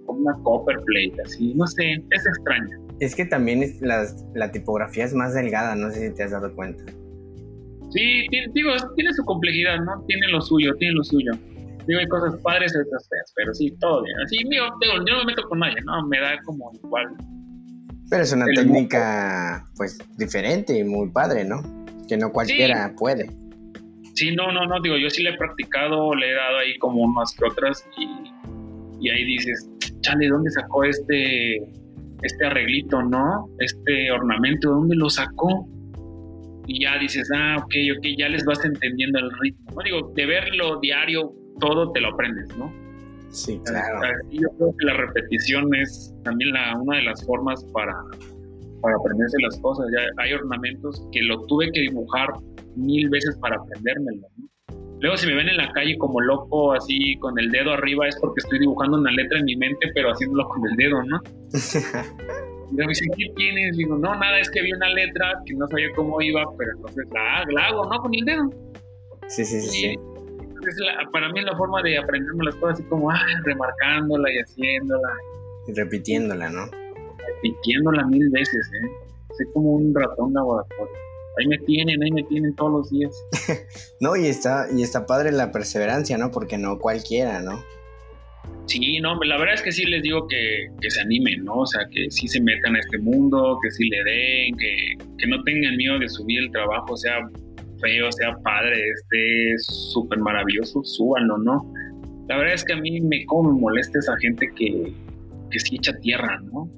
como una copper plate, así, no sé, es extraño. Es que también es la tipografía es más delgada, no sé si te has dado cuenta. Sí, tiene, digo, tiene su complejidad, ¿no? Tiene lo suyo, tiene lo suyo. Digo, hay cosas padres y otras feas, pero sí, todo bien. Así, digo, digo, yo no me meto con nadie, ¿no? Me da como igual. Pero es una técnica, pues, diferente y muy padre, ¿no? Que no cualquiera puede. Sí, no, no, no, digo, yo sí le he practicado, le he dado ahí como unas que otras y, y ahí dices, chale, ¿dónde sacó este, este arreglito, no? Este ornamento, ¿dónde lo sacó? Y ya dices, ah, ok, ok, ya les vas entendiendo el ritmo. ¿no? Digo, de verlo diario, todo te lo aprendes, ¿no? Sí, claro. yo creo que la repetición es también la, una de las formas para, para aprenderse las cosas. Ya hay ornamentos que lo tuve que dibujar mil veces para aprendérmelo. Luego si me ven en la calle como loco, así con el dedo arriba, es porque estoy dibujando una letra en mi mente, pero haciéndolo con el dedo, ¿no? y me dicen, ¿qué tienes? Digo, no, nada, es que vi una letra que no sabía cómo iba, pero entonces la, hago, ¿no? Con el dedo. Sí, sí, sí. para mí es la forma de aprenderme las cosas así como, ah, remarcándola y haciéndola. Y repitiéndola, ¿no? Repitiéndola mil veces, ¿eh? Soy como un ratón laboratorio ahí me tienen, ahí me tienen todos los días. no, y está, y está padre la perseverancia, ¿no? Porque no cualquiera, ¿no? Sí, no, la verdad es que sí les digo que, se animen, ¿no? O sea, que sí se metan a este mundo, que sí le den, que, que no tengan miedo de subir el trabajo, sea feo, sea padre, esté súper maravilloso, súbanlo, ¿no? La verdad es que a mí me como me molesta esa gente que, que sí echa tierra, ¿no?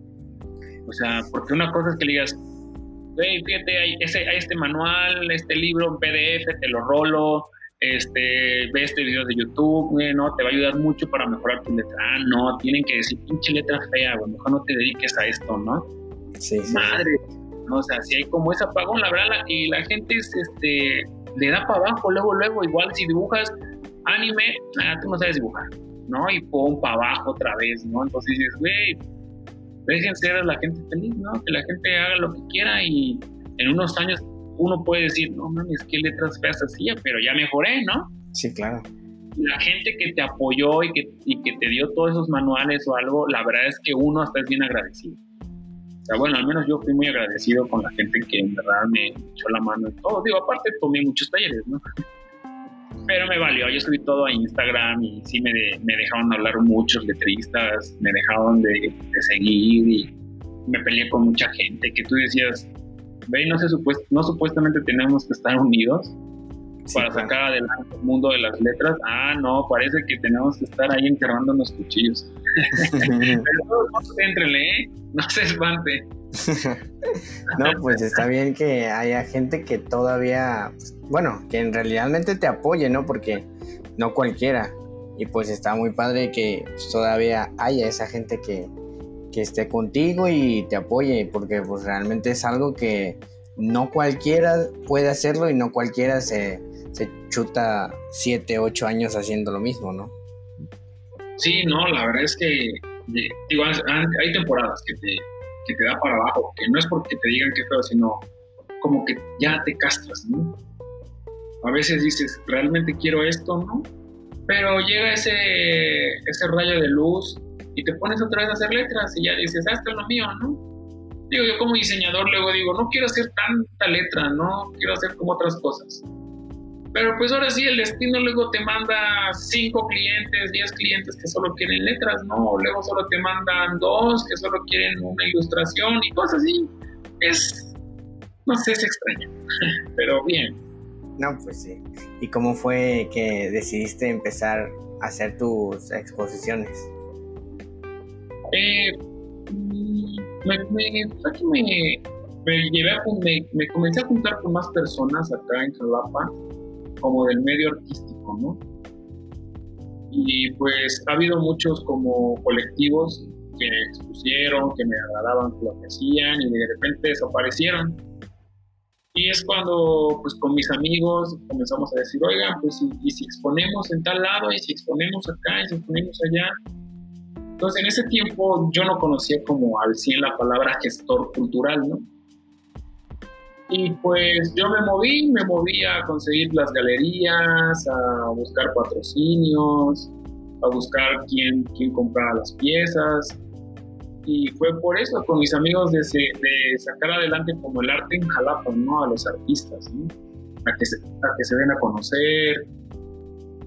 O sea, porque una cosa es que le digas, hey, fíjate, hay, este manual, este libro en PDF, te lo rolo, este, ve este video de YouTube, ¿no? Te va a ayudar mucho para mejorar tu letra. Ah, no, tienen que decir, pinche letra fea, güey, mejor no te dediques a esto, ¿no? Sí, Madre, ¿no? o sea, si hay como ese apagón, la verdad, y la gente es, este, le da para abajo, luego, luego, igual si dibujas anime, ah, tú no sabes dibujar, ¿no? Y pon para abajo otra vez, ¿no? Entonces dices, güey, dejen ser a la gente feliz, ¿no? Que la gente haga lo que quiera y en unos años uno puede decir, no mames, qué letras feas hacía, pero ya mejoré, ¿no? Sí, claro. La gente que te apoyó y que, y que te dio todos esos manuales o algo, la verdad es que uno hasta es bien agradecido. O sea, bueno, al menos yo fui muy agradecido con la gente que en verdad me echó la mano en todo. Digo, aparte tomé muchos talleres, ¿no? Pero me valió. Yo subí todo a Instagram y sí me, me dejaron hablar muchos letristas, me dejaron de, seguir y me peleé con mucha gente que tú decías, ve, no, sé, no supuestamente tenemos que estar unidos para sacar adelante el mundo de las letras. Ah, no, parece que tenemos que estar ahí enterrando los cuchillos. pero no se ¿eh? No se espante. no, pues está bien que haya gente que todavía, bueno, que en realidad te apoye, ¿no? Porque no cualquiera. Y pues está muy padre que todavía haya esa gente que, que esté contigo y te apoye, porque pues realmente es algo que no cualquiera puede hacerlo y no cualquiera se, se chuta 7, 8 años haciendo lo mismo, ¿no? Sí, no, la verdad es que digo, hay temporadas que te, que te da para abajo, que no es porque te digan que feo, sino como que ya te castras. A veces dices, realmente quiero esto, ¿no? Pero llega ese, ese rayo de luz y te pones otra vez a hacer letras y ya dices, ah, esto es lo mío, ¿no? Digo, yo como diseñador luego digo, no quiero hacer tanta letra, no quiero hacer como otras cosas. Pero pues ahora sí, el destino luego te manda cinco clientes, diez clientes que solo quieren letras, ¿no? Luego solo te mandan dos que solo quieren una ilustración y cosas así. Es, no sé, es extraño, pero bien. No, pues sí. ¿Y cómo fue que decidiste empezar a hacer tus exposiciones? Eh, me, me, me, me, llevé a, me, me comencé a juntar con más personas acá en Jalapa, como del medio artístico, ¿no? Y pues ha habido muchos como colectivos que expusieron, que me agradaban lo que hacían y de repente desaparecieron. Y es cuando, pues con mis amigos comenzamos a decir, oigan, pues y, si exponemos en tal lado, y si exponemos acá, y si exponemos allá. Entonces, en ese tiempo yo no conocía como al 100 la palabra gestor cultural, ¿no? Y pues yo me moví, me moví a conseguir las galerías, a buscar patrocinios, a buscar quién, quién comprara las piezas y fue por eso con mis amigos de, de, sacar adelante como el arte en Jalapa, ¿no? A los artistas, ¿no? A que, se, a que se den a conocer,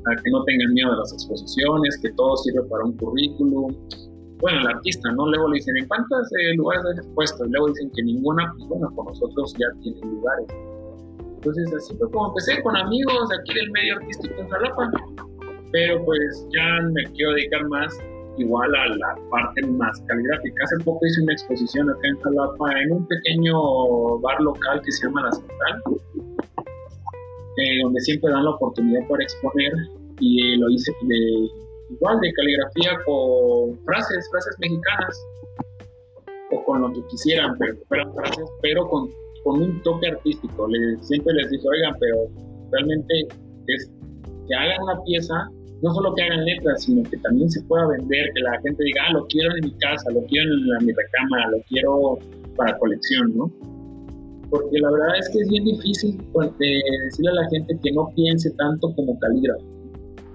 a que no tengan miedo de las exposiciones, que todo sirve para un currículum. Bueno, el artista, ¿no? Luego le dicen, ¿en cuántos eh, lugares has expuesto? Y luego dicen que ninguna, pues bueno, con nosotros ya tienen lugares. Entonces así fue como empecé con amigos aquí del medio artístico en Jalapa. Pero pues ya me quiero dedicar más igual a la parte más caligráfica. Hace poco hice una exposición acá en Jalapa en un pequeño bar local que se llama La Central, eh, donde siempre dan la oportunidad para exponer y lo hice de, igual de caligrafía con frases, frases mexicanas o con lo que quisieran, pero frases, pero con, con un toque artístico. Les, siempre les dije, oigan, pero realmente es que hagan una pieza no solo que hagan letras, sino que también se pueda vender, que la gente diga, ah, lo quiero en mi casa, lo quiero en, mi recámara, lo quiero para colección, ¿no? Porque la verdad es que es bien difícil pues, decirle a la gente que no piense tanto como calígrafo.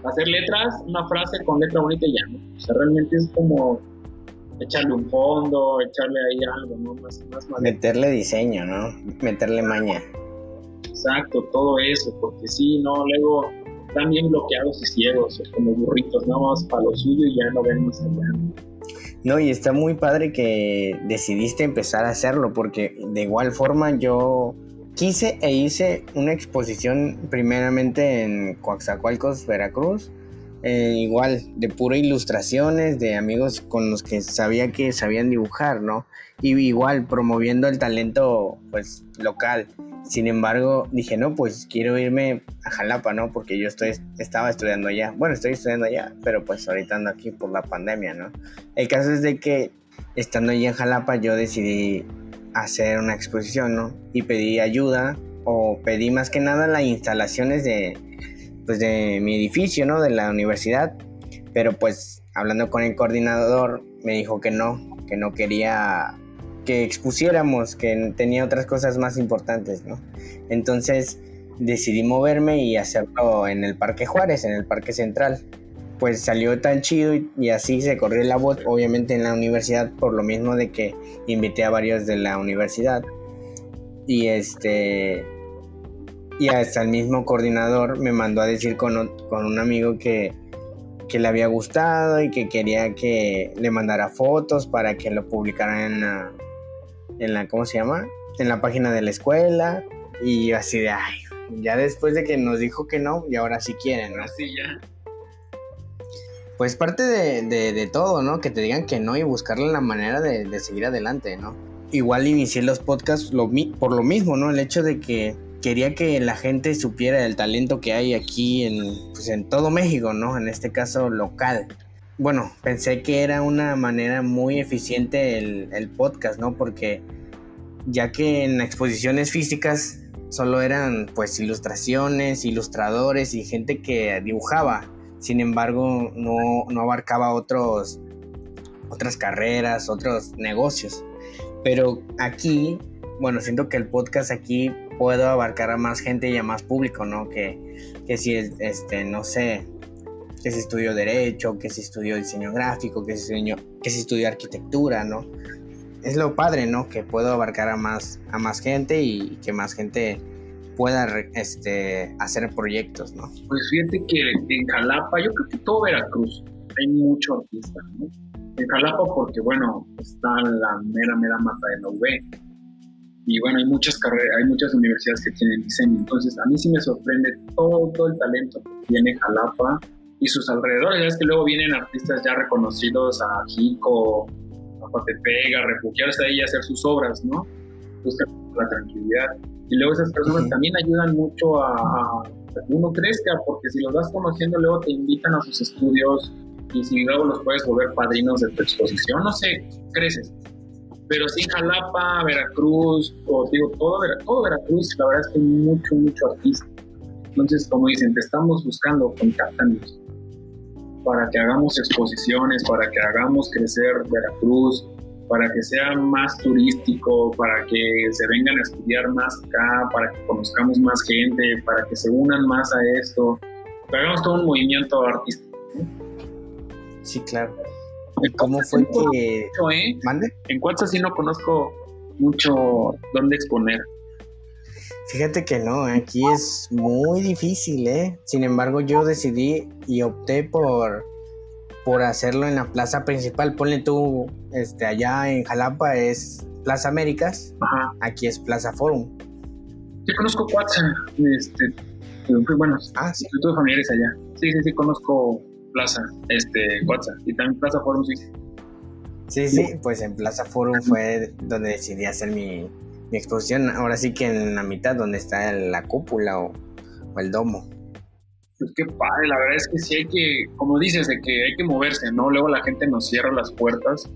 Hacer letras, una frase con letra bonita y ya, ¿no? O sea, realmente es como echarle un fondo, echarle ahí algo, ¿no? Más, más, Meterle diseño, ¿no? Meterle maña. Exacto, todo eso, porque sí, no, luego están bien bloqueados y ciegos, como burritos, nada más para lo suyo y ya no ven más allá. No, y está muy padre que decidiste empezar a hacerlo, porque de igual forma yo quise e hice una exposición primeramente en Coaxacualcos, Veracruz, eh, igual de pura ilustraciones de amigos con los que sabía que sabían dibujar, ¿no? Y igual promoviendo el talento pues local. Sin embargo, dije, no, pues quiero irme a Jalapa, ¿no? Porque yo estoy, estaba estudiando allá. Bueno, estoy estudiando allá, pero pues ahorita ando aquí por la pandemia, ¿no? El caso es de que estando allá en Jalapa yo decidí hacer una exposición, ¿no? Y pedí ayuda o pedí más que nada las instalaciones de, pues de mi edificio, ¿no? De la universidad. Pero pues hablando con el coordinador me dijo que no, que no quería que expusiéramos, que tenía otras cosas más importantes, ¿no? Entonces decidí moverme y hacerlo en el Parque Juárez, en el Parque Central. Pues salió tan chido y, así se corrió la voz, obviamente en la universidad, por lo mismo de que invité a varios de la universidad. Y este. Y hasta el mismo coordinador me mandó a decir con, con un amigo que, que le había gustado y que quería que le mandara fotos para que lo publicaran en la, en la, ¿cómo se llama? En la página de la escuela y así de, ay, ya después de que nos dijo que no, y ahora sí quieren, ¿no? Así ya. Pues parte de, todo, ¿no? Que te digan que no y buscarle la manera de, seguir adelante, ¿no? Igual inicié los podcasts por lo mismo, ¿no? El hecho de que quería que la gente supiera el talento que hay aquí en, pues en todo México, ¿no? En este caso local bueno, pensé que era una manera muy eficiente el, podcast, ¿no? Porque ya que en exposiciones físicas solo eran pues ilustraciones, ilustradores y gente que dibujaba. Sin embargo, no, no abarcaba otros, otras carreras, otros negocios. Pero aquí, bueno, siento que el podcast aquí puedo abarcar a más gente y a más público, ¿no? Que, que si, este, no sé, que se estudió Derecho, que se estudió Diseño Gráfico, que se estudió, que estudió Arquitectura, ¿no? Es lo padre, ¿no? Que puedo abarcar a más, a más gente y que más gente pueda este, hacer proyectos, ¿no? Pues fíjate que en Jalapa, yo creo que todo Veracruz, hay mucho artista, ¿no? En Jalapa porque, bueno, está la mera, mera mata de la UB. Y bueno, hay muchas carreras, hay muchas universidades que tienen diseño. Entonces, a mí sí me sorprende todo el talento que tiene Jalapa y sus alrededores. Es que luego vienen artistas ya reconocidos a Jico, a Patepega, a refugiarse ahí y hacer sus obras, ¿no? buscan la tranquilidad. Y luego esas personas también ayudan mucho a, a, que uno crezca, porque si los vas conociendo, luego te invitan a sus estudios y si luego los puedes volver padrinos de tu exposición, no sé, creces. Pero sí, Jalapa, Veracruz, o digo, todo, todo Veracruz, la verdad es que hay mucho, mucho artista. Entonces, como dicen, te estamos buscando, contáctanos para que hagamos exposiciones, para que hagamos crecer Veracruz, para que sea más turístico, para que se vengan a estudiar más acá, para que conozcamos más gente, para que se unan más a esto, que hagamos todo un movimiento artístico. Sí, claro. ¿Y cómo fue que...? ¿eh? ¿Mande? En Cuatza sí no conozco mucho dónde exponer. Fíjate que no, aquí es muy difícil, ¿eh? Sin embargo, yo decidí y opté por, por hacerlo en la plaza principal. Ponle tú, este, allá en Jalapa es Plaza Américas, Ajá. aquí es Plaza Forum. Yo conozco Cuatza, este, bueno, ah, sí. tuve familiares allá. Sí, sí, sí, conozco Plaza, este, Cuatza, y también Plaza Forum, sí. Sí, sí, pues en Plaza Forum fue donde decidí hacer mi, mi exposición, ahora sí que en la mitad donde está la cúpula o, el domo. Pues qué padre, la verdad es que sí hay que, como dices, de que hay que moverse, ¿no? Luego la gente nos cierra las puertas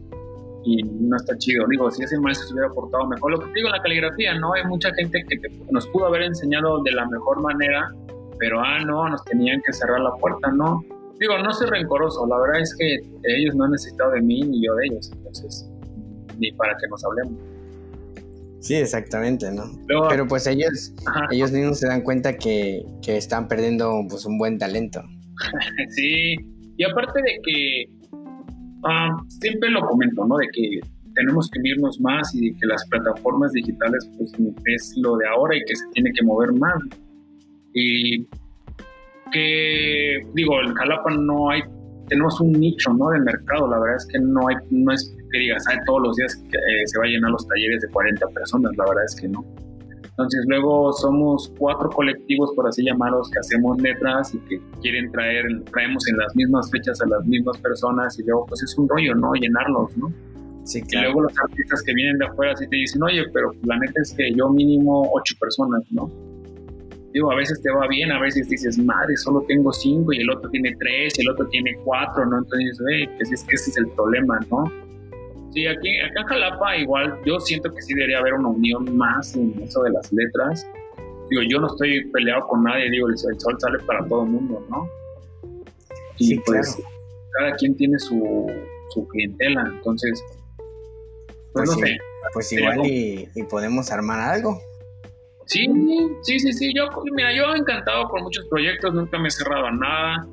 y no está chido. Digo, si ese maestro se hubiera portado mejor, lo que digo en la caligrafía, ¿no? Hay mucha gente que nos pudo haber enseñado de la mejor manera, pero ah, no, nos tenían que cerrar la puerta, ¿no? Digo, no soy rencoroso, la verdad es que ellos no han necesitado de mí ni yo de ellos, entonces, ni para que nos hablemos. Sí, exactamente, ¿no? Pero pues ellos, ellos mismos se dan cuenta que, que, están perdiendo pues un buen talento. sí, y aparte de que ah, siempre lo comento, ¿no? De que tenemos que unirnos más y de que las plataformas digitales pues es lo de ahora y que se tiene que mover más. Y que, digo, en Jalapa no hay, tenemos un nicho, ¿no? De mercado, la verdad es que no hay, no es que digas, todos los días eh, se va a llenar los talleres de 40 personas, la verdad es que no. Entonces luego somos cuatro colectivos, por así llamarlos, que hacemos letras y que quieren traer, traemos en las mismas fechas a las mismas personas y luego pues es un rollo, ¿no? Llenarlos, ¿no? Sí, claro. Y luego los artistas que vienen de afuera sí te dicen, oye, pero la neta es que yo mínimo ocho personas, ¿no? Digo, a veces te va bien, a veces dices, madre, solo tengo cinco y el otro tiene tres y el otro tiene cuatro, ¿no? Entonces, hey, pues es que ese es el problema, ¿no? Sí, aquí, acá en Jalapa igual yo siento que sí debería haber una unión más en eso de las letras. Digo, yo no estoy peleado con nadie, digo, el, sol sale para todo el mundo, ¿no? Y sí, pues cada quien tiene su, su clientela, entonces, pues, pues no sé. Pues igual y, podemos armar algo. Sí, sí, sí, sí. Yo, mira, yo he encantado por muchos proyectos, nunca me he cerrado a nada.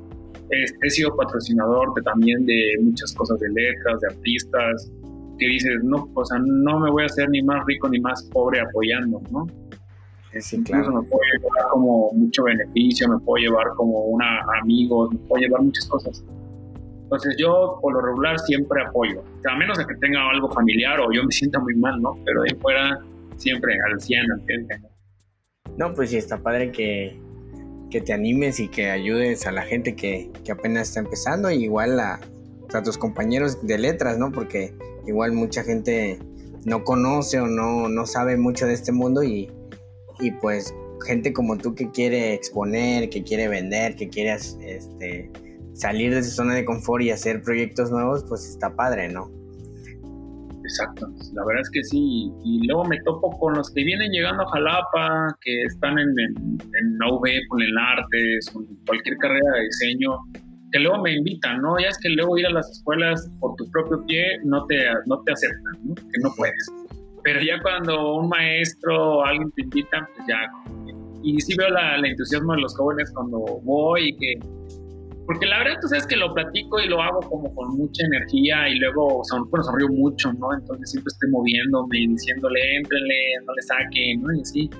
Este, he sido patrocinador de, también de muchas cosas de letras, de artistas que dices, no, o sea, no me voy a hacer ni más rico ni más pobre apoyando, ¿no? Sí, claro. me puedo llevar como mucho beneficio, me puedo llevar como una amigos, me puedo llevar muchas cosas. Entonces yo por lo regular siempre apoyo, a menos de que tenga algo familiar o yo me sienta muy mal, ¿no? Pero de fuera siempre al 100, al No, pues sí, está padre que, que te animes y que ayudes a la gente que, que apenas está empezando, y igual a, a tus compañeros de letras, ¿no? Porque igual mucha gente no conoce o no, no sabe mucho de este mundo y, y pues gente como tú que quiere exponer, que quiere vender, que quiere este, salir de su zona de confort y hacer proyectos nuevos, pues está padre, ¿no? Exacto, la verdad es que sí. Y luego me topo con los que vienen llegando a Jalapa, que están en, en, en con el arte, con cualquier carrera de diseño, que luego me invitan, ¿no? Ya es que luego ir a las escuelas por tu propio pie no te, no te aceptan, ¿no? Que no puedes. Pero ya cuando un maestro o alguien te invita, pues ya. Y sí veo la, el entusiasmo de los jóvenes cuando voy y que. Porque la verdad, tú sabes que lo platico y lo hago como con mucha energía y luego son, bueno, sonrío mucho, ¿no? Entonces siempre estoy moviéndome y diciéndole, éntrenle, no le saquen, ¿no? Y así.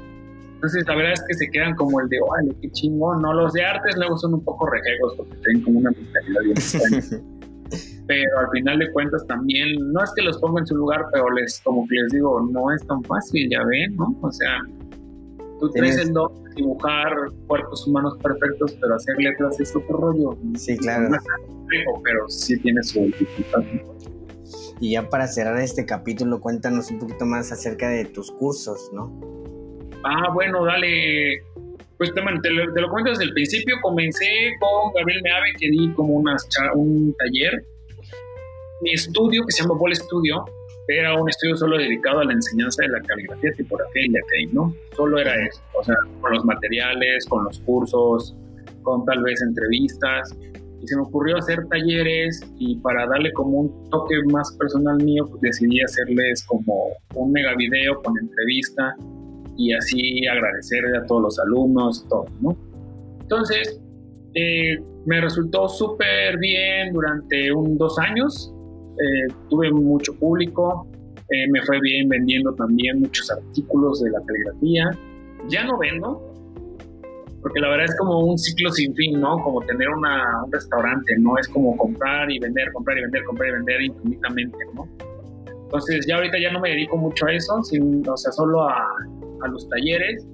Entonces, la verdad es que se quedan como el de, ¡ay, qué chingón! ¿no? Los de artes luego son un poco rejegos porque tienen como una mentalidad bien Pero al final de cuentas también, no es que los ponga en su lugar, pero les, como que les digo, no es tan fácil, ya ven, ¿no? O sea, tú tienes el don de dibujar cuerpos humanos perfectos, pero hacer letras es otro rollo. Sí, claro. pero sí tiene su dificultad. Y ya para cerrar este capítulo, cuéntanos un poquito más acerca de tus cursos, ¿no? Ah, bueno, dale. Pues te, te, lo, te lo desde el principio. Comencé con Gabriel Meave, que di como un taller. Mi estudio, que se llama Ball Studio, era un estudio solo dedicado a la enseñanza de la caligrafía, tipografía y lettering, ¿no? Solo era eso, o sea, con los materiales, con los cursos, con tal vez entrevistas. Y se me ocurrió hacer talleres y para darle como un toque más personal mío, pues decidí hacerles como un mega video con entrevista y así agradecerle a todos los alumnos todo, ¿no? Entonces, eh, me resultó súper bien durante un dos años. Eh, tuve mucho público, eh, me fue bien vendiendo también muchos artículos de la caligrafía. Ya no vendo, porque la verdad es como un ciclo sin fin, ¿no? Como tener una, un restaurante, ¿no? Es como comprar y vender, comprar y vender, comprar y vender infinitamente, ¿no? Entonces ya ahorita ya no me dedico mucho a eso, sin, o sea, solo a, a los talleres,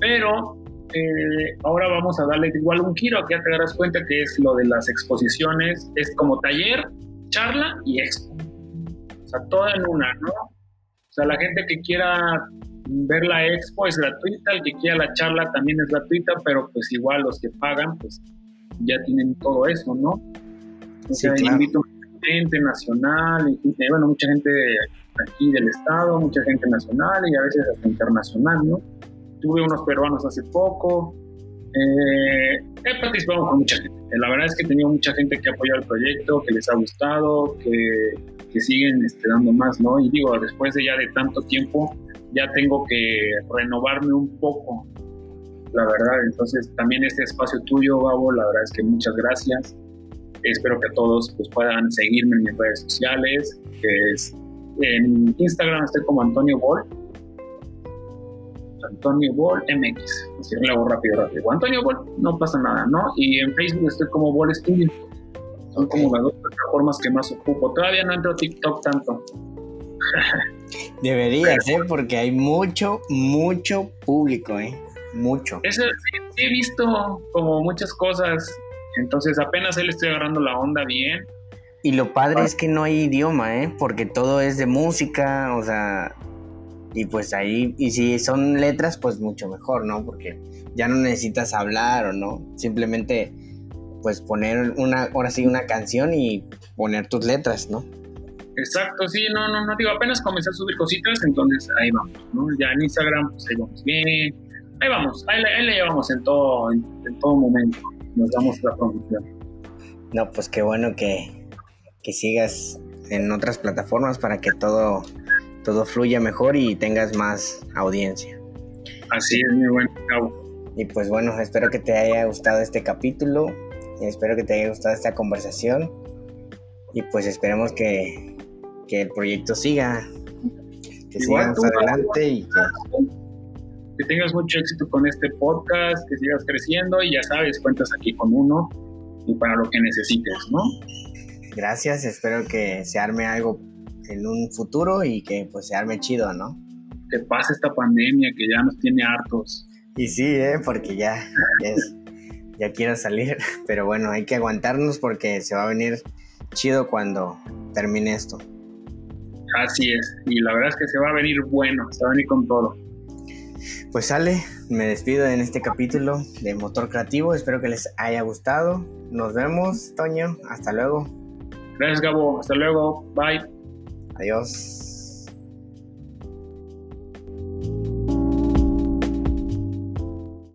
pero eh, ahora vamos a darle igual un giro, que ya te darás cuenta que es lo de las exposiciones, es como taller, charla y expo. O sea, todo en una, ¿no? O sea, la gente que quiera ver la expo es gratuita, el que quiera la charla también es gratuita, pero pues igual los que pagan, pues ya tienen todo eso, ¿no? O sea, invito a gente nacional, bueno, mucha gente aquí del estado, mucha gente nacional y a veces hasta internacional, ¿no? Tuve unos peruanos hace poco, eh, he participado con mucha gente. La verdad es que he tenido mucha gente que ha apoyado el proyecto, que les ha gustado, que, que siguen este, dando más, ¿no? Y digo, después de ya de tanto tiempo, ya tengo que renovarme un poco, la verdad. Entonces, también este espacio tuyo, Gabo, la verdad es que muchas gracias. Espero que todos pues, puedan seguirme en mis redes sociales, que es en Instagram estoy como Antonio Ball. Antonio Ball MX. Así lo hago rápido, rápido. Antonio Ball, no pasa nada, ¿no? Y en Facebook estoy como Ball Studio. Son como las dos plataformas que más ocupo. Todavía no entro a TikTok tanto. Deberías, ¿eh? Porque hay mucho, mucho público, ¿eh? Mucho. Eso, sí, he visto como muchas cosas. Entonces apenas él estoy agarrando la onda bien. Y lo padre es que no hay idioma, ¿eh? Porque todo es de música, o sea, y pues ahí, y si son letras, pues mucho mejor, ¿no? Porque ya no necesitas hablar o no, simplemente pues poner una, ahora sí, una canción y poner tus letras, ¿no? Exacto, sí, no, no, no, digo, apenas comencé a subir cositas, entonces ahí vamos, ¿no? Ya en Instagram, pues ahí vamos bien, ahí vamos, ahí, le llevamos en todo, en, en todo momento, nos damos la promoción. No, pues qué bueno que, que sigas en otras plataformas para que todo, todo fluya mejor y tengas más audiencia. Así es, mi buen Y pues bueno, espero que te haya gustado este capítulo, espero que te haya gustado esta conversación y pues esperemos que, que el proyecto siga, que siga más adelante y que... Que tengas mucho éxito con este podcast, que sigas creciendo y ya sabes, cuentas aquí con uno y para lo que necesites, ¿no? Gracias, espero que se arme algo en un futuro y que pues se arme chido, ¿no? Que pase esta pandemia que ya nos tiene hartos. Y sí, ¿eh? porque ya, ya, es, ya quiero salir, pero bueno, hay que aguantarnos porque se va a venir chido cuando termine esto. Así es, y la verdad es que se va a venir bueno, se va a venir con todo. Pues sale, me despido en este capítulo de Motor Creativo, espero que les haya gustado. Nos vemos, Toño, hasta luego. Gracias, Gabo. Hasta luego. Bye. Adiós.